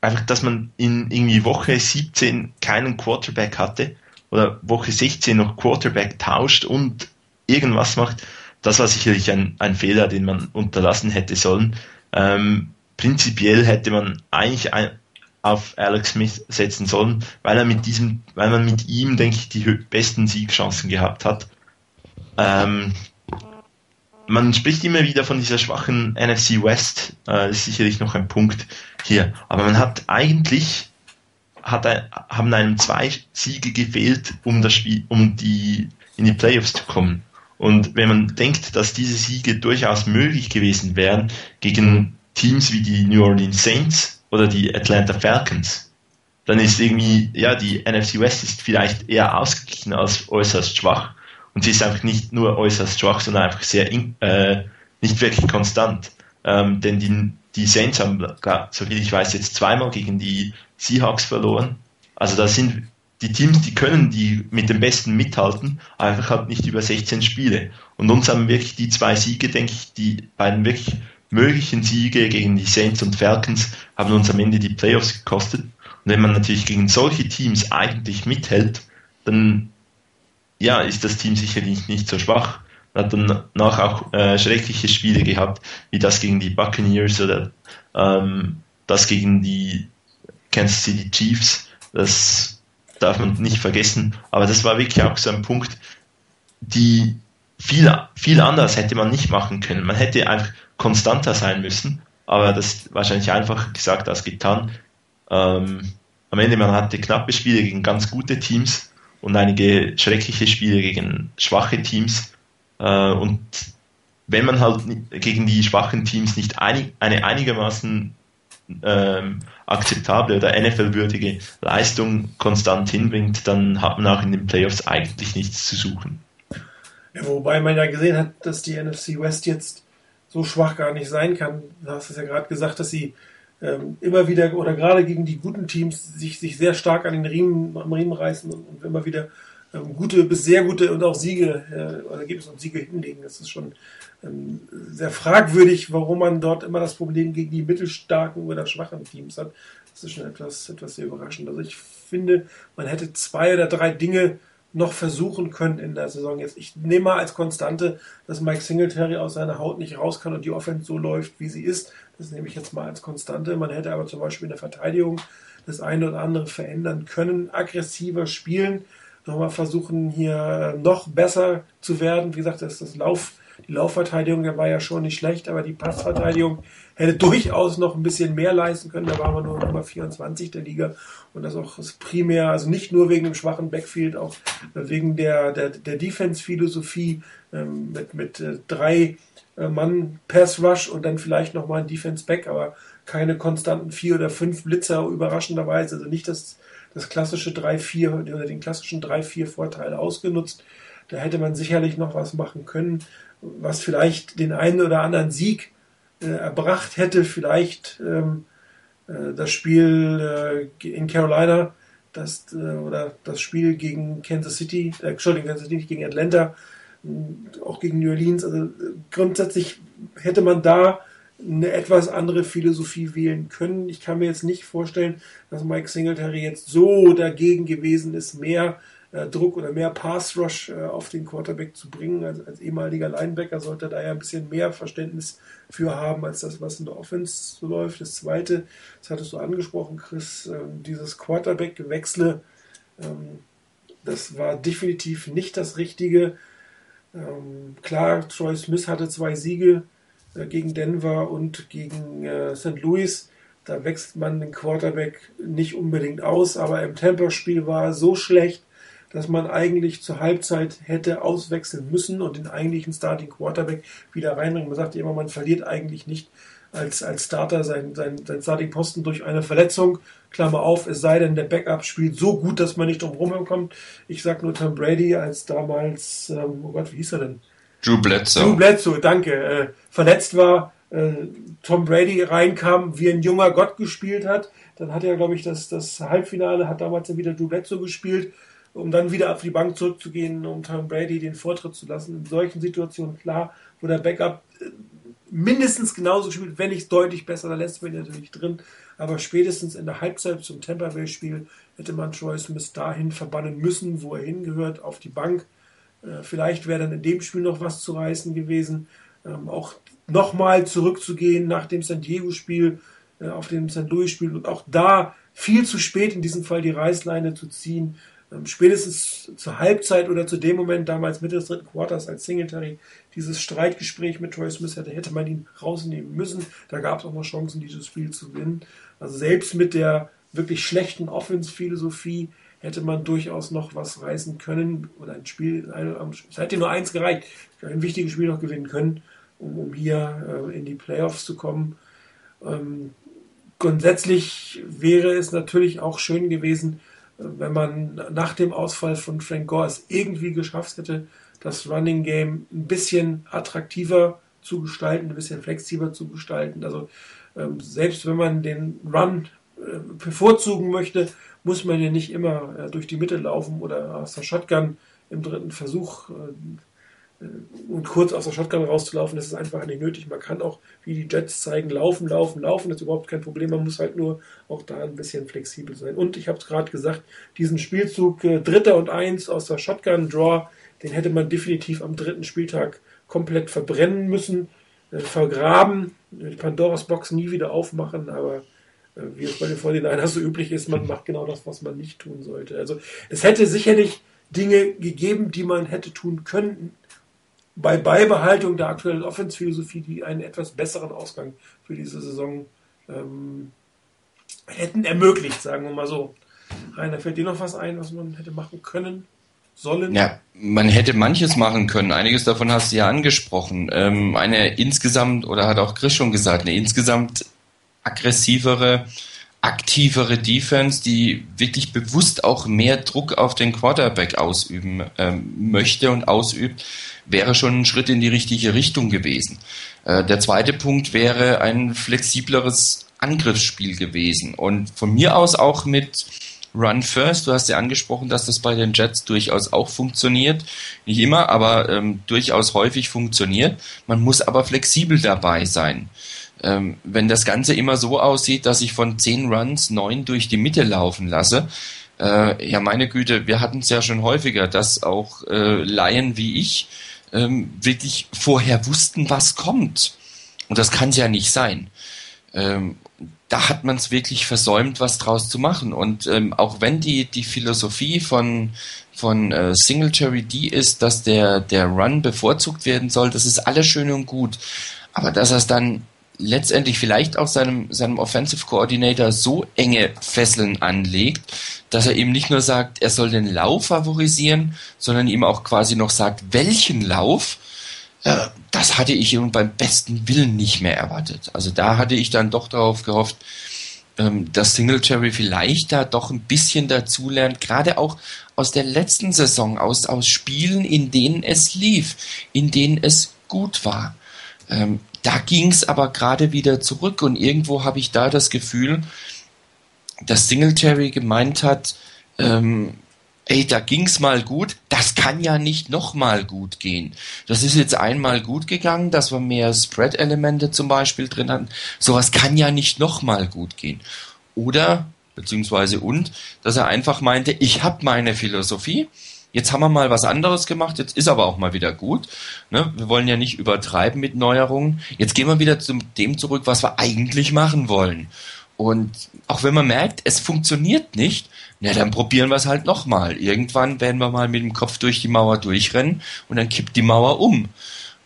einfach, dass man in irgendwie Woche 17 keinen Quarterback hatte oder Woche 16 noch Quarterback tauscht und irgendwas macht, das war sicherlich ein, ein Fehler, den man unterlassen hätte sollen. Ähm, prinzipiell hätte man eigentlich ein, auf Alex Smith setzen sollen, weil er mit diesem, weil man mit ihm, denke ich, die besten Siegchancen gehabt hat. Ähm, man spricht immer wieder von dieser schwachen NFC West, äh, ist sicherlich noch ein Punkt hier. Aber man hat eigentlich hat ein, haben einem zwei Siege gefehlt, um das Spiel, um die in die Playoffs zu kommen. Und wenn man denkt, dass diese Siege durchaus möglich gewesen wären gegen Teams wie die New Orleans Saints oder die Atlanta Falcons, dann ist irgendwie, ja, die NFC West ist vielleicht eher ausgeglichen als äußerst schwach. Und sie ist einfach nicht nur äußerst schwach, sondern einfach sehr, äh, nicht wirklich konstant. Ähm, denn die die Saints haben, soviel ich weiß, jetzt zweimal gegen die Seahawks verloren. Also da sind die Teams, die können die mit dem Besten mithalten, einfach halt nicht über 16 Spiele. Und uns haben wirklich die zwei Siege, denke ich, die beiden wirklich möglichen Siege gegen die Saints und Falcons haben uns am Ende die Playoffs gekostet. Und wenn man natürlich gegen solche Teams eigentlich mithält, dann ja, ist das Team sicherlich nicht so schwach. Hat danach auch äh, schreckliche Spiele gehabt, wie das gegen die Buccaneers oder ähm, das gegen die Kansas City Chiefs. Das darf man nicht vergessen. Aber das war wirklich auch so ein Punkt, die viel, viel anders hätte man nicht machen können. Man hätte einfach konstanter sein müssen, aber das ist wahrscheinlich einfacher gesagt als getan. Ähm, am Ende man hatte knappe Spiele gegen ganz gute Teams und einige schreckliche Spiele gegen schwache Teams. Äh, und wenn man halt gegen die schwachen Teams nicht einig, eine einigermaßen ähm, akzeptable oder NFL-würdige Leistung konstant hinbringt, dann hat man auch in den Playoffs eigentlich nichts zu suchen. Ja, wobei man ja gesehen hat, dass die NFC West jetzt so schwach gar nicht sein kann. Du hast es ja gerade gesagt, dass sie ähm, immer wieder oder gerade gegen die guten Teams sich, sich sehr stark an den Riemen, am Riemen reißen und, und immer wieder ähm, gute bis sehr gute und auch Siege äh, Ergebnisse und Siege hinlegen. Das ist schon ähm, sehr fragwürdig, warum man dort immer das Problem gegen die mittelstarken oder schwachen Teams hat. Das ist schon etwas, etwas sehr überraschend. Also ich finde, man hätte zwei oder drei Dinge noch versuchen können in der Saison. Jetzt, ich nehme mal als Konstante, dass Mike Singletary aus seiner Haut nicht raus kann und die Offense so läuft, wie sie ist. Das nehme ich jetzt mal als Konstante. Man hätte aber zum Beispiel in der Verteidigung das eine oder andere verändern können, aggressiver spielen, nochmal versuchen hier noch besser zu werden. Wie gesagt, das, das Lauf, die Laufverteidigung, der war ja schon nicht schlecht, aber die Passverteidigung hätte durchaus noch ein bisschen mehr leisten können. Da waren wir nur Nummer 24 der Liga und das auch primär, also nicht nur wegen dem schwachen Backfield, auch wegen der, der, der Defense-Philosophie ähm, mit, mit äh, drei Mann Pass Rush und dann vielleicht nochmal ein Defense Back, aber keine konstanten vier oder fünf Blitzer überraschenderweise. Also nicht das, das klassische 3-4 oder den klassischen 3-4 Vorteil ausgenutzt. Da hätte man sicherlich noch was machen können, was vielleicht den einen oder anderen Sieg äh, erbracht hätte. Vielleicht ähm, äh, das Spiel äh, in Carolina, das, äh, oder das Spiel gegen Kansas City, äh, Entschuldigung, Kansas City, nicht gegen Atlanta, auch gegen New Orleans. Also grundsätzlich hätte man da eine etwas andere Philosophie wählen können. Ich kann mir jetzt nicht vorstellen, dass Mike Singletary jetzt so dagegen gewesen ist, mehr äh, Druck oder mehr Pass Rush äh, auf den Quarterback zu bringen. Also als ehemaliger Linebacker sollte er da ja ein bisschen mehr Verständnis für haben, als das, was in der Offense so läuft. Das zweite, das hattest du angesprochen, Chris, äh, dieses Quarterback-Gewechsle, ähm, das war definitiv nicht das Richtige. Ähm, klar, Troy Smith hatte zwei Siege äh, gegen Denver und gegen äh, St. Louis. Da wechselt man den Quarterback nicht unbedingt aus, aber im Temperspiel war er so schlecht, dass man eigentlich zur Halbzeit hätte auswechseln müssen und den eigentlichen Starting Quarterback wieder reinbringen. Man sagt immer, man verliert eigentlich nicht als, als Starter sein, sein, sein Starting-Posten durch eine Verletzung. Klammer auf, es sei denn, der Backup spielt so gut, dass man nicht drum kommt. Ich sag nur Tom Brady, als damals, ähm, oh Gott, wie hieß er denn? Drew Bledsoe. Drew Bledsoe, danke. Äh, verletzt war, äh, Tom Brady reinkam, wie ein junger Gott gespielt hat. Dann hat er, glaube ich, das, das Halbfinale, hat damals dann wieder Drew Bledsoe gespielt, um dann wieder auf die Bank zurückzugehen, um Tom Brady den Vortritt zu lassen. In solchen Situationen, klar, wo der Backup äh, mindestens genauso gespielt, wenn nicht deutlich besser, da lässt man ihn natürlich drin. Aber spätestens in der Halbzeit zum Tampa Bay-Spiel hätte man Troy Smith dahin verbannen müssen, wo er hingehört, auf die Bank. Äh, vielleicht wäre dann in dem Spiel noch was zu reißen gewesen. Ähm, auch nochmal zurückzugehen nach dem San Diego-Spiel, äh, auf dem St. Louis-Spiel und auch da viel zu spät in diesem Fall die Reißleine zu ziehen. Ähm, spätestens zur Halbzeit oder zu dem Moment, damals Mitte des dritten Quarters, als Singletary dieses Streitgespräch mit Troy Smith hätte, hätte man ihn rausnehmen müssen. Da gab es auch noch Chancen, dieses Spiel zu gewinnen. Also selbst mit der wirklich schlechten Offense-Philosophie hätte man durchaus noch was reißen können oder ein Spiel, es hätte nur eins gereicht, ein wichtiges Spiel noch gewinnen können, um, um hier äh, in die Playoffs zu kommen. Ähm, grundsätzlich wäre es natürlich auch schön gewesen, wenn man nach dem Ausfall von Frank Gore es irgendwie geschafft hätte, das Running Game ein bisschen attraktiver zu gestalten, ein bisschen flexibler zu gestalten. Also ähm, selbst wenn man den Run äh, bevorzugen möchte, muss man ja nicht immer äh, durch die Mitte laufen oder aus der Shotgun im dritten Versuch äh, kurz aus der Shotgun rauszulaufen, das ist einfach nicht nötig. Man kann auch, wie die Jets zeigen, laufen, laufen, laufen, das ist überhaupt kein Problem. Man muss halt nur auch da ein bisschen flexibel sein. Und ich habe es gerade gesagt, diesen Spielzug äh, Dritter und Eins aus der Shotgun-Draw, den hätte man definitiv am dritten Spieltag komplett verbrennen müssen, äh, vergraben, die Pandoras Box nie wieder aufmachen, aber äh, wie es bei den 49ers so üblich ist, man macht genau das, was man nicht tun sollte. Also es hätte sicherlich Dinge gegeben, die man hätte tun können, bei Beibehaltung der aktuellen Offensphilosophie, die einen etwas besseren Ausgang für diese Saison ähm, hätten ermöglicht, sagen wir mal so. Rainer, fällt dir noch was ein, was man hätte machen können? Sollen? Ja, man hätte manches machen können. Einiges davon hast du ja angesprochen. Ähm, eine insgesamt, oder hat auch Chris schon gesagt, eine insgesamt aggressivere, aktivere Defense, die wirklich bewusst auch mehr Druck auf den Quarterback ausüben ähm, möchte und ausübt, wäre schon ein Schritt in die richtige Richtung gewesen. Äh, der zweite Punkt wäre ein flexibleres Angriffsspiel gewesen und von mir aus auch mit Run First. Du hast ja angesprochen, dass das bei den Jets durchaus auch funktioniert. Nicht immer, aber ähm, durchaus häufig funktioniert. Man muss aber flexibel dabei sein. Ähm, wenn das Ganze immer so aussieht, dass ich von zehn Runs neun durch die Mitte laufen lasse, äh, ja meine Güte, wir hatten es ja schon häufiger, dass auch äh, Laien wie ich ähm, wirklich vorher wussten, was kommt. Und das kann es ja nicht sein. Ähm, da hat man es wirklich versäumt, was draus zu machen. Und ähm, auch wenn die, die Philosophie von, von äh, Singletary die ist, dass der, der Run bevorzugt werden soll, das ist alles schön und gut. Aber dass er es dann letztendlich vielleicht auch seinem, seinem Offensive Coordinator so enge Fesseln anlegt, dass er ihm nicht nur sagt, er soll den Lauf favorisieren, sondern ihm auch quasi noch sagt, welchen Lauf, äh, das hatte ich ihm beim besten Willen nicht mehr erwartet. Also da hatte ich dann doch darauf gehofft, ähm, dass Singletary vielleicht da doch ein bisschen dazulernt, gerade auch aus der letzten Saison, aus, aus Spielen, in denen es lief, in denen es gut war. Ähm, da ging es aber gerade wieder zurück und irgendwo habe ich da das Gefühl, dass Singletary gemeint hat, ähm, ey, da ging's mal gut, das kann ja nicht nochmal gut gehen. Das ist jetzt einmal gut gegangen, dass wir mehr Spread-Elemente zum Beispiel drin hatten. Sowas kann ja nicht nochmal gut gehen. Oder, beziehungsweise und, dass er einfach meinte, ich habe meine Philosophie, Jetzt haben wir mal was anderes gemacht, jetzt ist aber auch mal wieder gut. Ne? Wir wollen ja nicht übertreiben mit Neuerungen. Jetzt gehen wir wieder zu dem zurück, was wir eigentlich machen wollen. Und auch wenn man merkt, es funktioniert nicht, na dann probieren wir es halt nochmal. Irgendwann werden wir mal mit dem Kopf durch die Mauer durchrennen und dann kippt die Mauer um.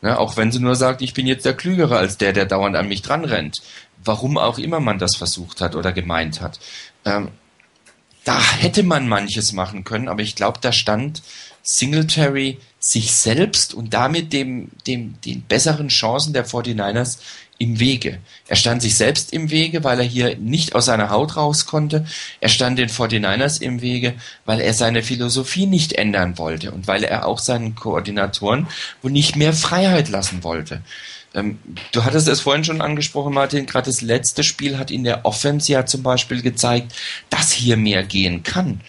Ne? Auch wenn sie nur sagt, ich bin jetzt der Klügere als der, der dauernd an mich dran rennt. Warum auch immer man das versucht hat oder gemeint hat. Ähm, da hätte man manches machen können, aber ich glaube, da stand Singletary sich selbst und damit dem, dem, den besseren Chancen der 49ers im Wege. Er stand sich selbst im Wege, weil er hier nicht aus seiner Haut raus konnte. Er stand den 49ers im Wege, weil er seine Philosophie nicht ändern wollte und weil er auch seinen Koordinatoren wohl nicht mehr Freiheit lassen wollte. Ähm, du hattest es vorhin schon angesprochen, Martin, gerade das letzte Spiel hat in der Offense ja zum Beispiel gezeigt, dass hier mehr gehen kann.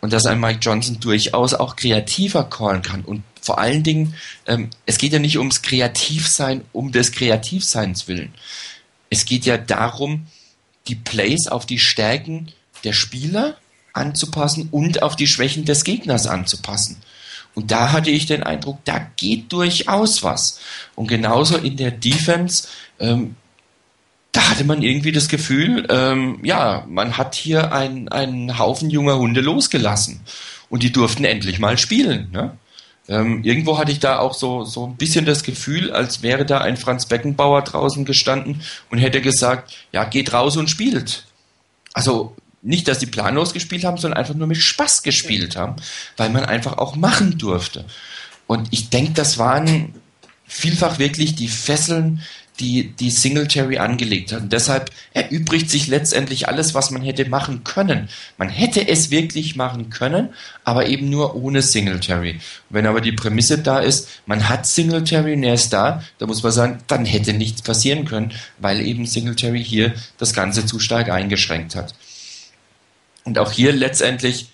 Und dass ein Mike Johnson durchaus auch kreativer callen kann. Und vor allen Dingen, ähm, es geht ja nicht ums Kreativsein, um des Kreativseins willen. Es geht ja darum, die Plays auf die Stärken der Spieler anzupassen und auf die Schwächen des Gegners anzupassen. Und da hatte ich den Eindruck, da geht durchaus was. Und genauso in der Defense, ähm, da hatte man irgendwie das Gefühl, ähm, ja, man hat hier einen, einen Haufen junger Hunde losgelassen. Und die durften endlich mal spielen. Ne? Ähm, irgendwo hatte ich da auch so, so ein bisschen das Gefühl, als wäre da ein Franz Beckenbauer draußen gestanden und hätte gesagt, ja, geht raus und spielt. Also nicht, dass die planlos gespielt haben, sondern einfach nur mit Spaß gespielt haben, weil man einfach auch machen durfte. Und ich denke, das waren vielfach wirklich die Fesseln, die, die Singletary angelegt hat. Und deshalb erübrigt sich letztendlich alles, was man hätte machen können. Man hätte es wirklich machen können, aber eben nur ohne Singletary. Wenn aber die Prämisse da ist, man hat Singletary und er ist da, da muss man sagen, dann hätte nichts passieren können, weil eben Singletary hier das Ganze zu stark eingeschränkt hat. Und auch hier letztendlich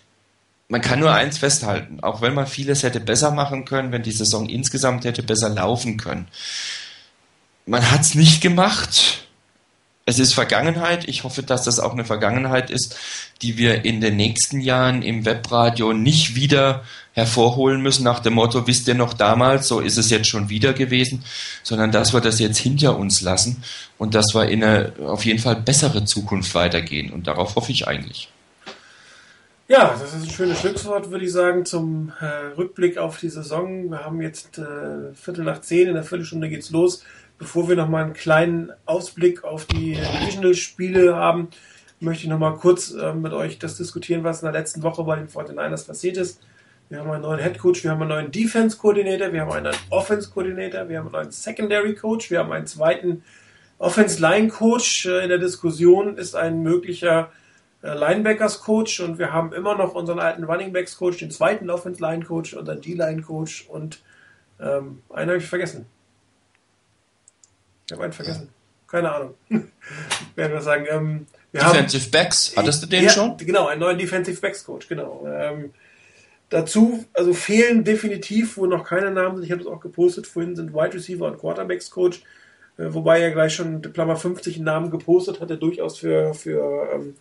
man kann nur eins festhalten, auch wenn man vieles hätte besser machen können, wenn die Saison insgesamt hätte besser laufen können. Man hat es nicht gemacht. Es ist Vergangenheit. Ich hoffe, dass das auch eine Vergangenheit ist, die wir in den nächsten Jahren im Webradio nicht wieder hervorholen müssen nach dem Motto, wisst ihr noch damals, so ist es jetzt schon wieder gewesen, sondern dass wir das jetzt hinter uns lassen und dass wir in eine auf jeden Fall bessere Zukunft weitergehen. Und darauf hoffe ich eigentlich. Ja, das ist ein schönes Schlusswort, würde ich sagen, zum äh, Rückblick auf die Saison. Wir haben jetzt äh, Viertel nach zehn, in der Viertelstunde geht's los. Bevor wir nochmal einen kleinen Ausblick auf die Divisional-Spiele haben, möchte ich nochmal kurz äh, mit euch das diskutieren, was in der letzten Woche bei den 49ers passiert ist. Wir haben einen neuen Head Coach, wir haben einen neuen Defense Coordinator, wir haben einen Offense Coordinator, wir haben einen neuen Secondary Coach, wir haben einen zweiten Offense Line Coach. Äh, in der Diskussion ist ein möglicher äh, Linebackers Coach und wir haben immer noch unseren alten Running Backs Coach, den zweiten Offense Line Coach, unseren D-Line Coach und ähm, einen habe ich vergessen. Ich habe einen vergessen. Keine Ahnung. Werden wir sagen. Ähm, wir Defensive haben, Backs, hattest du den ja, schon? Genau, einen neuen Defensive Backs Coach, genau. Ähm, dazu, also fehlen definitiv, wo noch keine Namen sind, ich habe es auch gepostet, vorhin sind Wide Receiver und Quarterbacks Coach, äh, wobei er gleich schon Klammer 50 Namen gepostet hat, der durchaus für, für ähm,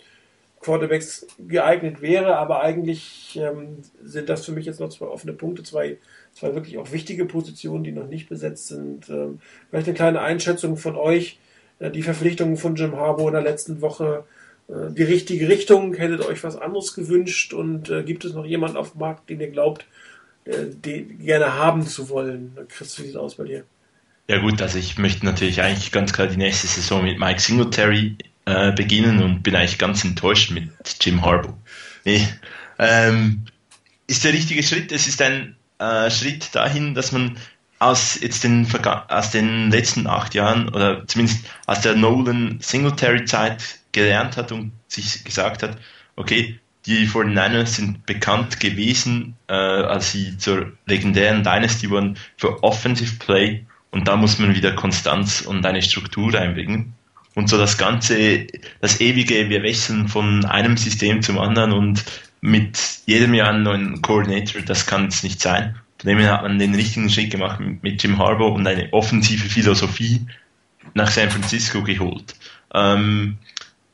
Quarterbacks geeignet wäre, aber eigentlich ähm, sind das für mich jetzt noch zwei offene Punkte, zwei, zwei wirklich auch wichtige Positionen, die noch nicht besetzt sind. Ähm, vielleicht eine kleine Einschätzung von euch, äh, die Verpflichtungen von Jim Harbour in der letzten Woche, äh, die richtige Richtung, hättet euch was anderes gewünscht und äh, gibt es noch jemanden auf dem Markt, den ihr glaubt, äh, den gerne haben zu wollen? Chris, wie sieht es aus bei dir? Ja gut, also ich möchte natürlich eigentlich ganz klar die nächste Saison mit Mike Singletary äh, beginnen und bin eigentlich ganz enttäuscht mit Jim Harbaugh. Nee, ähm, ist der richtige Schritt. Es ist ein äh, Schritt dahin, dass man aus jetzt den, aus den letzten acht Jahren oder zumindest aus der Nolan Singletary Zeit gelernt hat und sich gesagt hat, okay, die 49ers sind bekannt gewesen, äh, als sie zur legendären Dynasty wurden, für Offensive Play und da muss man wieder Konstanz und eine Struktur reinbringen. Und so das ganze, das ewige, wir wechseln von einem System zum anderen und mit jedem Jahr einen neuen Coordinator, das kann es nicht sein. Von dem her hat man den richtigen Schritt gemacht mit Jim Harbaugh und eine offensive Philosophie nach San Francisco geholt. Ähm,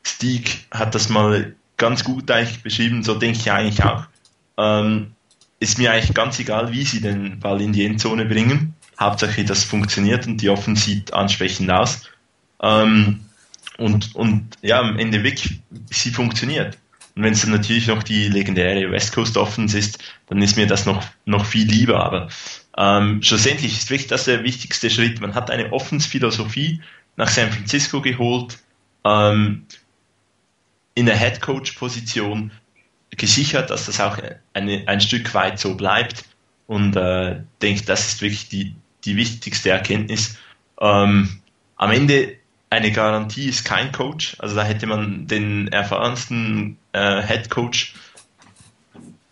Stieg hat das mal ganz gut eigentlich beschrieben, so denke ich eigentlich auch. Ähm, ist mir eigentlich ganz egal, wie sie den Ball in die Endzone bringen. Hauptsache, das funktioniert und die Offen sieht ansprechend aus. Ähm, und, und ja, am Ende wirklich, sie funktioniert. Und wenn es dann natürlich noch die legendäre West Coast Offense ist, dann ist mir das noch, noch viel lieber. Aber ähm, schlussendlich ist wirklich das der wichtigste Schritt. Man hat eine Offensphilosophie nach San Francisco geholt, ähm, in der Head Coach Position gesichert, dass das auch eine, ein Stück weit so bleibt. Und äh, denke, das ist wirklich die, die wichtigste Erkenntnis. Ähm, am Ende eine Garantie ist kein Coach. Also da hätte man den erfahrensten äh, Head Coach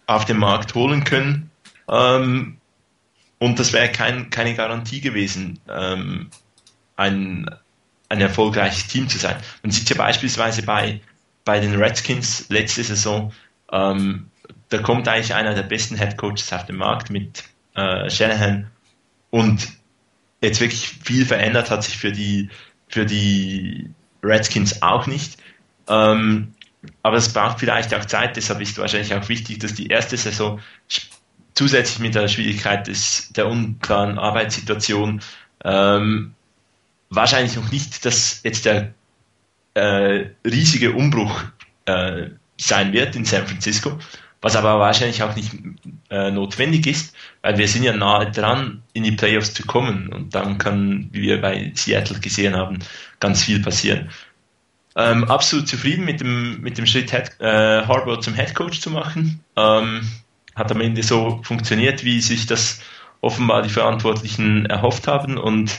auf den Markt holen können. Ähm, und das wäre kein, keine Garantie gewesen, ähm, ein, ein erfolgreiches Team zu sein. Man sieht ja beispielsweise bei, bei den Redskins letzte Saison, ähm, da kommt eigentlich einer der besten Head Coaches auf den Markt mit äh, Shanahan und jetzt wirklich viel verändert hat sich für die für die Redskins auch nicht. Ähm, aber es braucht vielleicht auch Zeit, deshalb ist wahrscheinlich auch wichtig, dass die erste Saison zusätzlich mit der Schwierigkeit des, der unklaren Arbeitssituation ähm, wahrscheinlich noch nicht, dass jetzt der äh, riesige Umbruch äh, sein wird in San Francisco, was aber wahrscheinlich auch nicht äh, notwendig ist, weil wir sind ja nahe dran, in die Playoffs zu kommen und dann kann, wie wir bei Seattle gesehen haben, ganz viel passieren. Ähm, absolut zufrieden mit dem, mit dem Schritt, Head, äh, Harbour zum Head Coach zu machen. Ähm, hat am Ende so funktioniert, wie sich das offenbar die Verantwortlichen erhofft haben und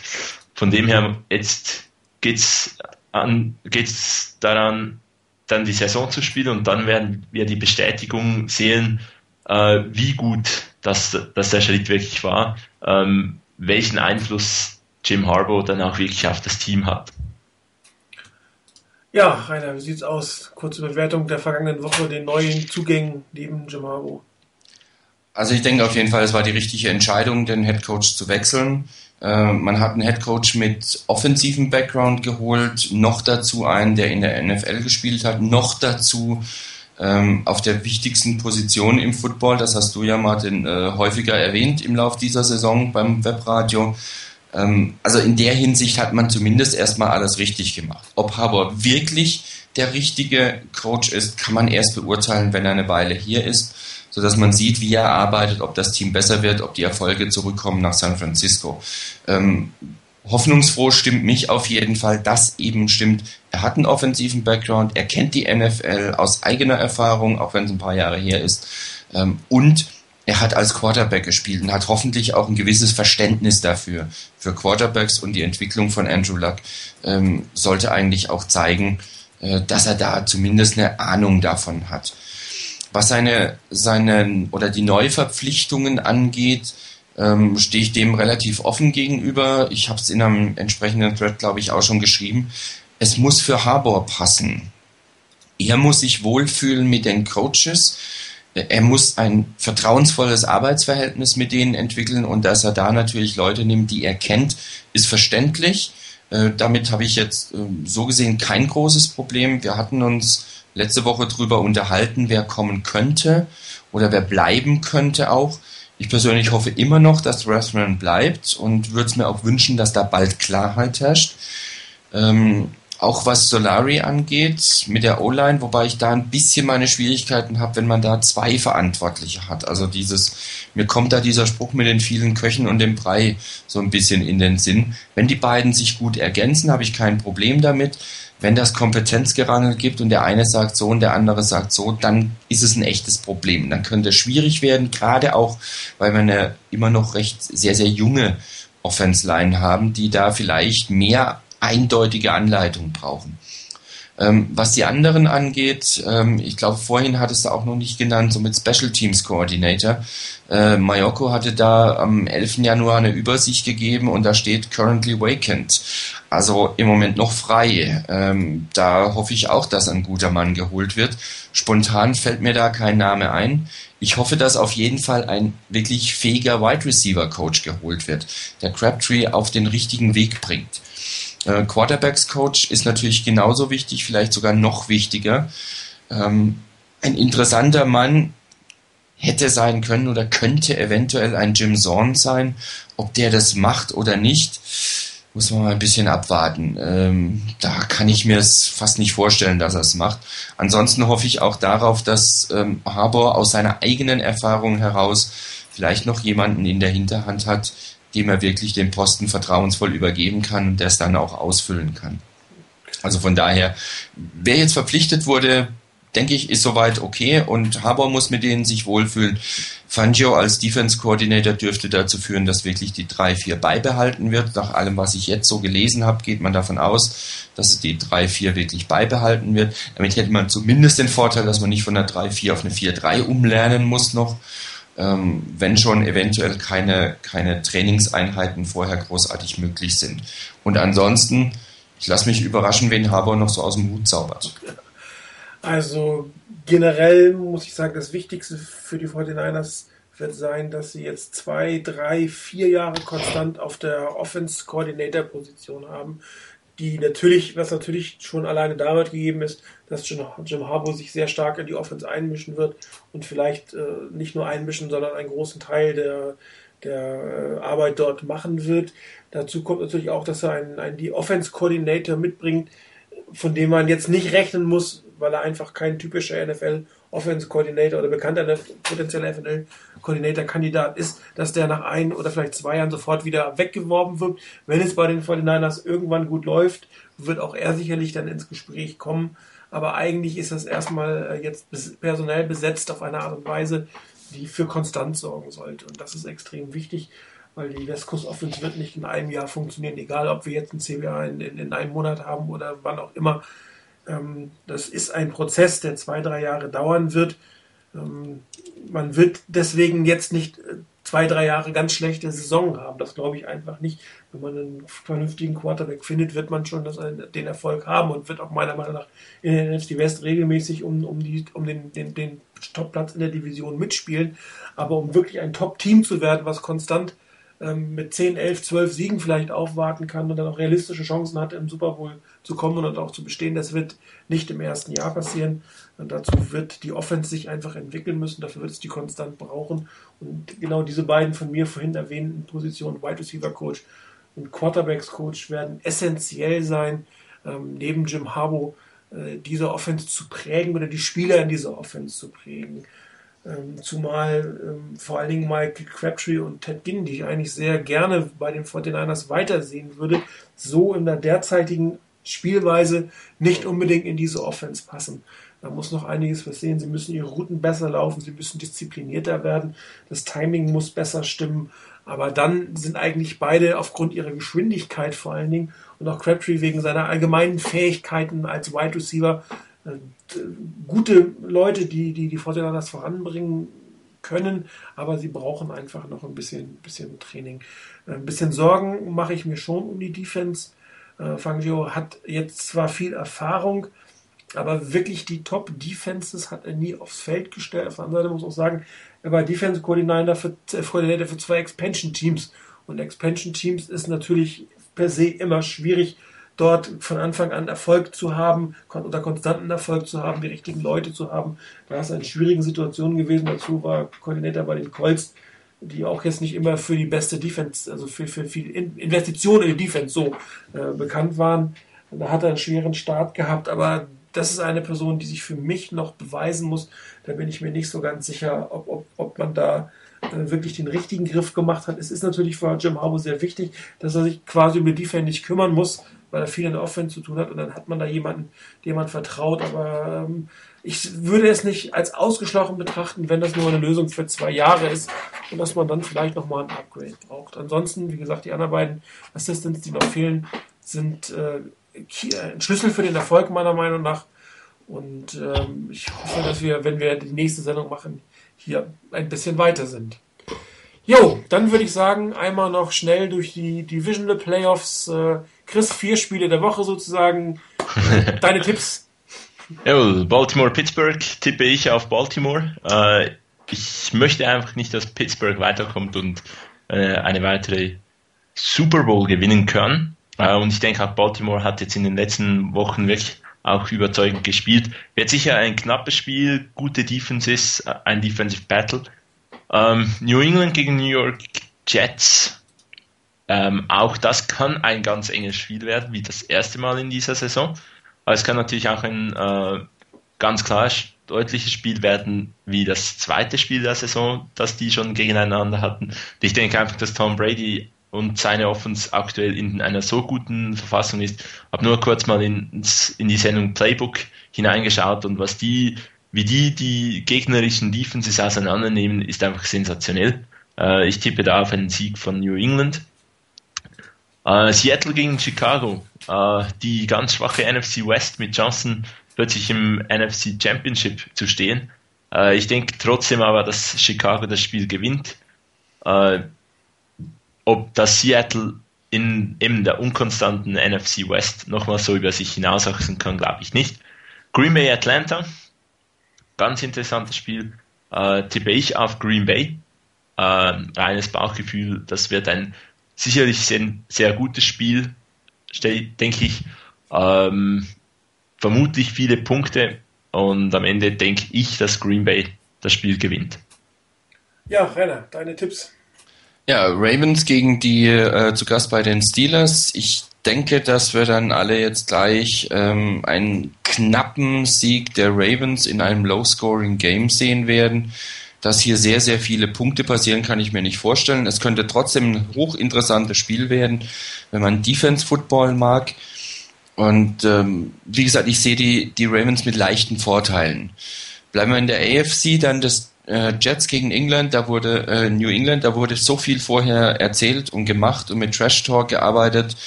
von dem her, jetzt geht's an, geht's daran, dann die Saison zu spielen und dann werden wir die Bestätigung sehen, äh, wie gut das, dass der Schritt wirklich war, ähm, welchen Einfluss Jim Harbaugh dann auch wirklich auf das Team hat. Ja, Rainer, wie sieht's aus? Kurze Bewertung der vergangenen Woche, den neuen Zugängen neben Jim Harbaugh. Also ich denke auf jeden Fall, es war die richtige Entscheidung, den Head Coach zu wechseln. Äh, man hat einen Head Coach mit offensiven Background geholt, noch dazu einen, der in der NFL gespielt hat, noch dazu ähm, auf der wichtigsten Position im Football. Das hast du ja, Martin, äh, häufiger erwähnt im Lauf dieser Saison beim Webradio. Ähm, also in der Hinsicht hat man zumindest erstmal alles richtig gemacht. Ob Harbour wirklich der richtige Coach ist, kann man erst beurteilen, wenn er eine Weile hier ist, sodass man sieht, wie er arbeitet, ob das Team besser wird, ob die Erfolge zurückkommen nach San Francisco. Ähm, hoffnungsfroh stimmt mich auf jeden Fall, dass eben stimmt, er hat einen offensiven Background, er kennt die NFL aus eigener Erfahrung, auch wenn es ein paar Jahre her ist, ähm, und er hat als Quarterback gespielt und hat hoffentlich auch ein gewisses Verständnis dafür. Für Quarterbacks und die Entwicklung von Andrew Luck ähm, sollte eigentlich auch zeigen, dass er da zumindest eine Ahnung davon hat. Was seine, seine oder die Neuverpflichtungen angeht, ähm, stehe ich dem relativ offen gegenüber. Ich habe es in einem entsprechenden Thread, glaube ich, auch schon geschrieben. Es muss für Harbour passen. Er muss sich wohlfühlen mit den Coaches. Er muss ein vertrauensvolles Arbeitsverhältnis mit denen entwickeln und dass er da natürlich Leute nimmt, die er kennt, ist verständlich. Äh, damit habe ich jetzt äh, so gesehen kein großes Problem. Wir hatten uns letzte Woche darüber unterhalten, wer kommen könnte oder wer bleiben könnte auch. Ich persönlich hoffe immer noch, dass Rathman bleibt und würde es mir auch wünschen, dass da bald Klarheit herrscht. Ähm, auch was Solari angeht mit der O-Line, wobei ich da ein bisschen meine Schwierigkeiten habe, wenn man da zwei Verantwortliche hat. Also dieses, mir kommt da dieser Spruch mit den vielen Köchen und dem Brei so ein bisschen in den Sinn. Wenn die beiden sich gut ergänzen, habe ich kein Problem damit. Wenn das Kompetenzgerangel gibt und der eine sagt so und der andere sagt so, dann ist es ein echtes Problem. Dann könnte es schwierig werden, gerade auch, weil wir eine immer noch recht sehr, sehr junge Offense Line haben, die da vielleicht mehr eindeutige Anleitung brauchen. Ähm, was die anderen angeht, ähm, ich glaube, vorhin hat es da auch noch nicht genannt, so mit Special Teams Coordinator. Äh, Mayoko hatte da am 11. Januar eine Übersicht gegeben und da steht currently vacant. Also im Moment noch frei. Ähm, da hoffe ich auch, dass ein guter Mann geholt wird. Spontan fällt mir da kein Name ein. Ich hoffe, dass auf jeden Fall ein wirklich fähiger Wide Receiver Coach geholt wird, der Crabtree auf den richtigen Weg bringt. Äh, Quarterbacks Coach ist natürlich genauso wichtig, vielleicht sogar noch wichtiger. Ähm, ein interessanter Mann hätte sein können oder könnte eventuell ein Jim Zorn sein. Ob der das macht oder nicht, muss man mal ein bisschen abwarten. Ähm, da kann ich mir es fast nicht vorstellen, dass er es macht. Ansonsten hoffe ich auch darauf, dass ähm, Harbour aus seiner eigenen Erfahrung heraus vielleicht noch jemanden in der Hinterhand hat, dem er wirklich den Posten vertrauensvoll übergeben kann und der es dann auch ausfüllen kann. Also von daher, wer jetzt verpflichtet wurde, denke ich, ist soweit okay und Haber muss mit denen sich wohlfühlen. Fangio als Defense Coordinator dürfte dazu führen, dass wirklich die 3-4 beibehalten wird. Nach allem, was ich jetzt so gelesen habe, geht man davon aus, dass die 3-4 wirklich beibehalten wird. Damit hätte man zumindest den Vorteil, dass man nicht von der 3-4 auf eine 4-3 umlernen muss noch ähm, wenn schon eventuell keine, keine Trainingseinheiten vorher großartig möglich sind. Und ansonsten, ich lasse mich überraschen, wen Harbour noch so aus dem Hut zaubert. Also generell muss ich sagen, das Wichtigste für die 49ers wird sein, dass sie jetzt zwei, drei, vier Jahre konstant auf der Offense-Coordinator-Position haben die natürlich, was natürlich schon alleine damit gegeben ist, dass Jim, Jim Harbour sich sehr stark in die Offense einmischen wird und vielleicht äh, nicht nur einmischen, sondern einen großen Teil der, der äh, Arbeit dort machen wird. Dazu kommt natürlich auch, dass er einen, einen die Offense Coordinator mitbringt, von dem man jetzt nicht rechnen muss, weil er einfach kein typischer NFL Offense Coordinator oder bekannter potenzieller NFL Coordinator-Kandidat ist, dass der nach ein oder vielleicht zwei Jahren sofort wieder weggeworben wird. Wenn es bei den 49ers irgendwann gut läuft, wird auch er sicherlich dann ins Gespräch kommen. Aber eigentlich ist das erstmal äh, jetzt personell besetzt auf eine Art und Weise, die für Konstanz sorgen sollte. Und das ist extrem wichtig. weil die West Coast Offense wird nicht in einem Jahr funktionieren, egal ob wir jetzt ein CBA in, in, in einem Monat haben oder wann auch immer. Ähm, das ist ein Prozess, der zwei, drei Jahre dauern wird. Ähm, man wird deswegen jetzt nicht äh, zwei, drei Jahre ganz schlechte Saison haben. Das glaube ich einfach nicht. Wenn man einen vernünftigen Quarterback findet, wird man schon das, den Erfolg haben und wird auch meiner Meinung nach in der NFC West regelmäßig um, um, die, um den, den, den Topplatz in der Division mitspielen. Aber um wirklich ein Top-Team zu werden, was konstant ähm, mit 10, 11, 12 Siegen vielleicht aufwarten kann und dann auch realistische Chancen hat, im Super Bowl zu kommen und auch zu bestehen. Das wird nicht im ersten Jahr passieren. Und dazu wird die Offense sich einfach entwickeln müssen. Dafür wird es die konstant brauchen. Und genau diese beiden von mir vorhin erwähnten Positionen, Wide Receiver Coach und Quarterbacks Coach, werden essentiell sein, ähm, neben Jim Harbaugh äh, diese Offense zu prägen oder die Spieler in dieser Offense zu prägen. Ähm, zumal ähm, vor allen Dingen Michael Crabtree und Ted Ginn, die ich eigentlich sehr gerne bei den 49ers weitersehen würde, so in der derzeitigen Spielweise nicht unbedingt in diese Offense passen. Da muss noch einiges passieren. Sie müssen ihre Routen besser laufen, sie müssen disziplinierter werden, das Timing muss besser stimmen. Aber dann sind eigentlich beide aufgrund ihrer Geschwindigkeit vor allen Dingen und auch Crabtree wegen seiner allgemeinen Fähigkeiten als Wide Receiver gute Leute, die die, die Fortinanders voranbringen können, aber sie brauchen einfach noch ein bisschen, bisschen Training. Ein bisschen Sorgen mache ich mir schon um die Defense. Äh, Fangio hat jetzt zwar viel Erfahrung, aber wirklich die Top-Defenses hat er nie aufs Feld gestellt. Auf der anderen Seite muss ich auch sagen, er war Defense Coordinator für, äh, Coordinator für zwei Expansion-Teams. Und Expansion-Teams ist natürlich per se immer schwierig, dort von Anfang an Erfolg zu haben, oder konstanten Erfolg zu haben, die richtigen Leute zu haben. Da ist es in schwierigen Situationen gewesen. Dazu war Koordinator bei den Colts, die auch jetzt nicht immer für die beste Defense, also für, für viel Investitionen in die Defense so äh, bekannt waren. Da hat er einen schweren Start gehabt, aber das ist eine Person, die sich für mich noch beweisen muss. Da bin ich mir nicht so ganz sicher, ob, ob, ob man da äh, wirklich den richtigen Griff gemacht hat. Es ist natürlich für Jim Harbaugh sehr wichtig, dass er sich quasi um die Defense nicht kümmern muss, weil er viel in der Offense zu tun hat und dann hat man da jemanden, dem man vertraut. Aber ähm, ich würde es nicht als ausgeschlossen betrachten, wenn das nur eine Lösung für zwei Jahre ist und dass man dann vielleicht nochmal ein Upgrade braucht. Ansonsten, wie gesagt, die anderen beiden Assistants, die noch fehlen, sind äh, ein Schlüssel für den Erfolg meiner Meinung nach. Und ähm, ich hoffe, dass wir, wenn wir die nächste Sendung machen, hier ein bisschen weiter sind. Jo, dann würde ich sagen, einmal noch schnell durch die Divisional Playoffs. Äh, Chris, vier Spiele der Woche sozusagen. Deine Tipps? Jawohl, Baltimore-Pittsburgh tippe ich auf Baltimore. Äh, ich möchte einfach nicht, dass Pittsburgh weiterkommt und äh, eine weitere Super Bowl gewinnen kann. Äh, und ich denke auch Baltimore hat jetzt in den letzten Wochen wirklich auch überzeugend gespielt. Wird sicher ein knappes Spiel, gute Defenses, äh, ein Defensive Battle. Ähm, New England gegen New York Jets. Ähm, auch das kann ein ganz enges Spiel werden, wie das erste Mal in dieser Saison. Aber es kann natürlich auch ein äh, ganz klar deutliches Spiel werden, wie das zweite Spiel der Saison, das die schon gegeneinander hatten. Ich denke einfach, dass Tom Brady und seine Offense aktuell in einer so guten Verfassung ist. Habe nur kurz mal ins, in die Sendung Playbook hineingeschaut und was die wie die die gegnerischen Defenses auseinandernehmen, ist einfach sensationell. Äh, ich tippe da auf einen Sieg von New England. Äh, Seattle gegen Chicago, äh, die ganz schwache NFC West mit Johnson plötzlich im NFC Championship zu stehen. Äh, ich denke trotzdem aber, dass Chicago das Spiel gewinnt. Äh, ob das Seattle in eben der unkonstanten NFC West nochmal so über sich hinauswachsen kann, glaube ich nicht. Green Bay Atlanta, ganz interessantes Spiel. Äh, tippe ich auf Green Bay. Äh, reines Bauchgefühl, das wird ein sicherlich sehr, sehr gutes Spiel, denke ich. Ähm, vermutlich viele Punkte und am Ende denke ich, dass Green Bay das Spiel gewinnt. Ja, Renner, deine Tipps. Ja, Ravens gegen die äh, zu Gast bei den Steelers. Ich denke, dass wir dann alle jetzt gleich ähm, einen knappen Sieg der Ravens in einem Low-Scoring-Game sehen werden. Dass hier sehr, sehr viele Punkte passieren, kann ich mir nicht vorstellen. Es könnte trotzdem ein hochinteressantes Spiel werden, wenn man Defense-Football mag. Und ähm, wie gesagt, ich sehe die, die Ravens mit leichten Vorteilen. Bleiben wir in der AFC, dann das äh, Jets gegen England, da wurde äh, New England, da wurde so viel vorher erzählt und gemacht und mit Trash Talk gearbeitet.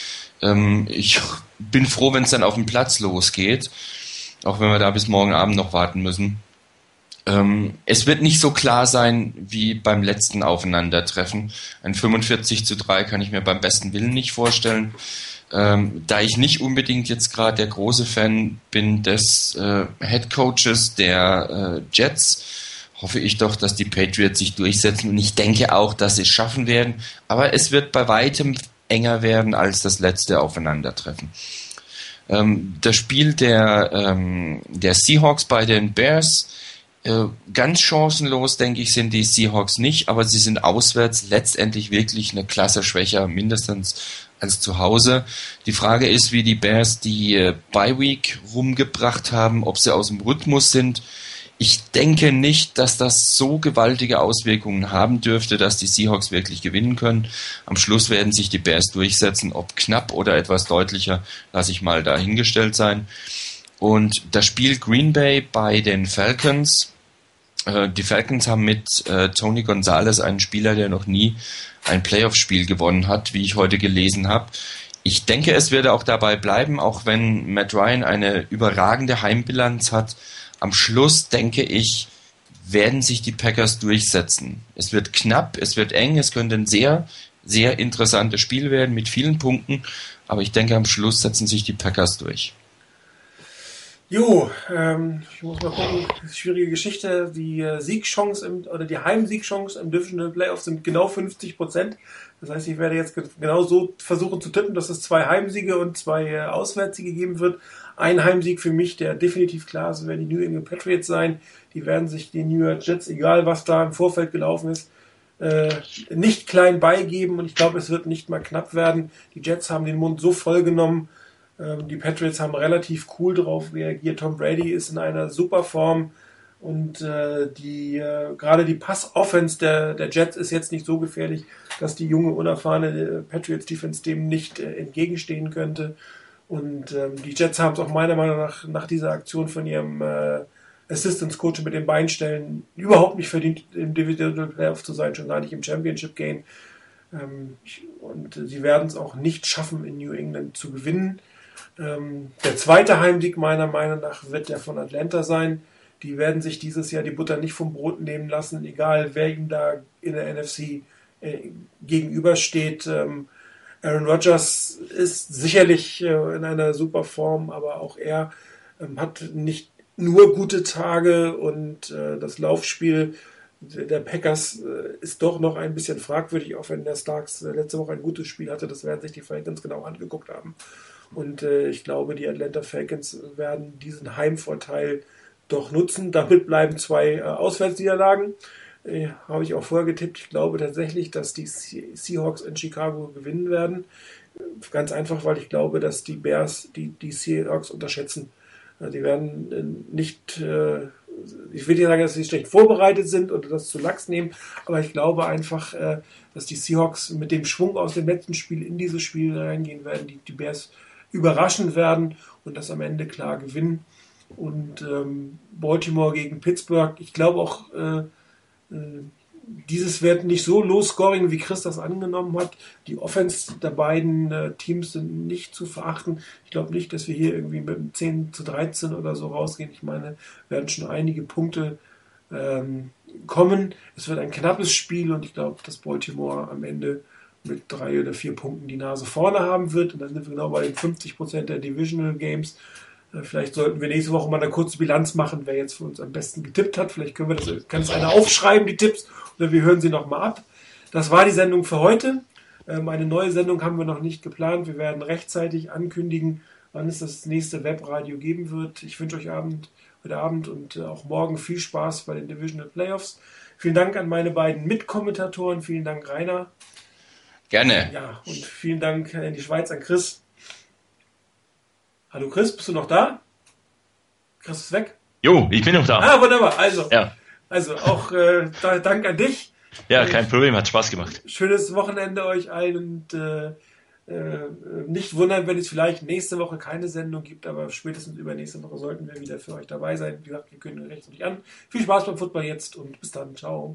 Ähm, ich bin froh, wenn es dann auf dem Platz losgeht, auch wenn wir da bis morgen Abend noch warten müssen. Ähm, es wird nicht so klar sein wie beim letzten Aufeinandertreffen. Ein 45 zu 3 kann ich mir beim besten Willen nicht vorstellen. Ähm, da ich nicht unbedingt jetzt gerade der große Fan bin des äh, Head Coaches der äh, Jets, hoffe ich doch, dass die Patriots sich durchsetzen und ich denke auch, dass sie es schaffen werden. Aber es wird bei weitem enger werden als das letzte Aufeinandertreffen. Ähm, das Spiel der, ähm, der Seahawks bei den Bears, ganz chancenlos, denke ich, sind die Seahawks nicht, aber sie sind auswärts letztendlich wirklich eine Klasse schwächer, mindestens als zu Hause. Die Frage ist, wie die Bears die äh, Bye Week rumgebracht haben, ob sie aus dem Rhythmus sind ich denke nicht, dass das so gewaltige Auswirkungen haben dürfte, dass die Seahawks wirklich gewinnen können. Am Schluss werden sich die Bears durchsetzen, ob knapp oder etwas deutlicher, lasse ich mal dahingestellt sein. Und das Spiel Green Bay bei den Falcons. Äh, die Falcons haben mit äh, Tony Gonzalez einen Spieler, der noch nie ein Playoff-Spiel gewonnen hat, wie ich heute gelesen habe. Ich denke, es wird auch dabei bleiben, auch wenn Matt Ryan eine überragende Heimbilanz hat am Schluss denke ich, werden sich die Packers durchsetzen. Es wird knapp, es wird eng, es könnte ein sehr, sehr interessantes Spiel werden mit vielen Punkten, aber ich denke, am Schluss setzen sich die Packers durch. Jo, ähm, ich muss mal gucken, schwierige Geschichte. Die äh, Siegchance im, oder die Heimsiegchance im Divisional Playoff sind genau 50 Prozent. Das heißt, ich werde jetzt genau so versuchen zu tippen, dass es zwei Heimsiege und zwei äh, Auswärtssiege geben wird. Ein Heimsieg für mich, der definitiv klar ist, werden die New England Patriots sein. Die werden sich den New York Jets, egal was da im Vorfeld gelaufen ist, äh, nicht klein beigeben und ich glaube, es wird nicht mal knapp werden. Die Jets haben den Mund so voll genommen. Ähm, die Patriots haben relativ cool drauf reagiert. Tom Brady ist in einer super Form und äh, die äh, gerade die Pass-Offense der, der Jets ist jetzt nicht so gefährlich, dass die junge, unerfahrene äh, Patriots-Defense dem nicht äh, entgegenstehen könnte. Und ähm, die Jets haben es auch meiner Meinung nach nach dieser Aktion von ihrem äh, Assistance Coach mit den Beinstellen überhaupt nicht verdient, im Divisional Playoff zu sein, schon gar nicht im Championship Game. Ähm, und sie werden es auch nicht schaffen, in New England zu gewinnen. Ähm, der zweite Heimsieg meiner Meinung nach wird der von Atlanta sein. Die werden sich dieses Jahr die Butter nicht vom Brot nehmen lassen, egal wer ihm da in der NFC äh, gegenübersteht. Ähm, Aaron Rodgers ist sicherlich äh, in einer super Form, aber auch er ähm, hat nicht nur gute Tage und äh, das Laufspiel der Packers ist doch noch ein bisschen fragwürdig, auch wenn der Starks letzte Woche ein gutes Spiel hatte. Das werden sich die Falcons genau angeguckt haben. Und ich glaube, die Atlanta Falcons werden diesen Heimvorteil doch nutzen. Damit bleiben zwei Auswärtsniederlagen. Äh, habe ich auch vorher getippt. Ich glaube tatsächlich, dass die Seahawks in Chicago gewinnen werden. Ganz einfach, weil ich glaube, dass die Bears die, die Seahawks unterschätzen. Äh, die werden äh, nicht, äh, ich will nicht sagen, dass sie schlecht vorbereitet sind oder das zu lax nehmen, aber ich glaube einfach, äh, dass die Seahawks mit dem Schwung aus dem letzten Spiel in dieses Spiel reingehen werden, die, die Bears überraschen werden und das am Ende klar gewinnen. Und ähm, Baltimore gegen Pittsburgh, ich glaube auch, äh, äh, dieses wird nicht so low scoring, wie Chris das angenommen hat. Die Offense der beiden äh, Teams sind nicht zu verachten. Ich glaube nicht, dass wir hier irgendwie mit 10 zu 13 oder so rausgehen. Ich meine, werden schon einige Punkte ähm, kommen. Es wird ein knappes Spiel und ich glaube, dass Baltimore am Ende mit drei oder vier Punkten die Nase vorne haben wird. Und dann sind wir genau bei den 50 Prozent der Divisional Games. Äh, vielleicht sollten wir nächste Woche mal eine kurze Bilanz machen, wer jetzt für uns am besten getippt hat. Vielleicht können wir das, kann es einer aufschreiben, die Tipps, oder wir hören sie nochmal ab. Das war die Sendung für heute. Ähm, eine neue Sendung haben wir noch nicht geplant. Wir werden rechtzeitig ankündigen, wann es das nächste Webradio geben wird. Ich wünsche euch Abend, heute Abend und äh, auch morgen viel Spaß bei den Divisional Playoffs. Vielen Dank an meine beiden Mitkommentatoren. Vielen Dank, Rainer. Gerne. Ja, und vielen Dank in die Schweiz an Chris. Hallo Chris, bist du noch da? Chris ist weg. Jo, ich bin noch da. Ah, wunderbar. Also, ja. also auch äh, Dank an dich. Ja, kein Problem, hat Spaß gemacht. Schönes Wochenende euch allen und äh, Äh, nicht wundern, wenn es vielleicht nächste Woche keine Sendung gibt, aber spätestens übernächste Woche sollten wir wieder für euch dabei sein. Wie gesagt, wir können rechts nicht an. Viel Spaß beim Football jetzt und bis dann. Ciao.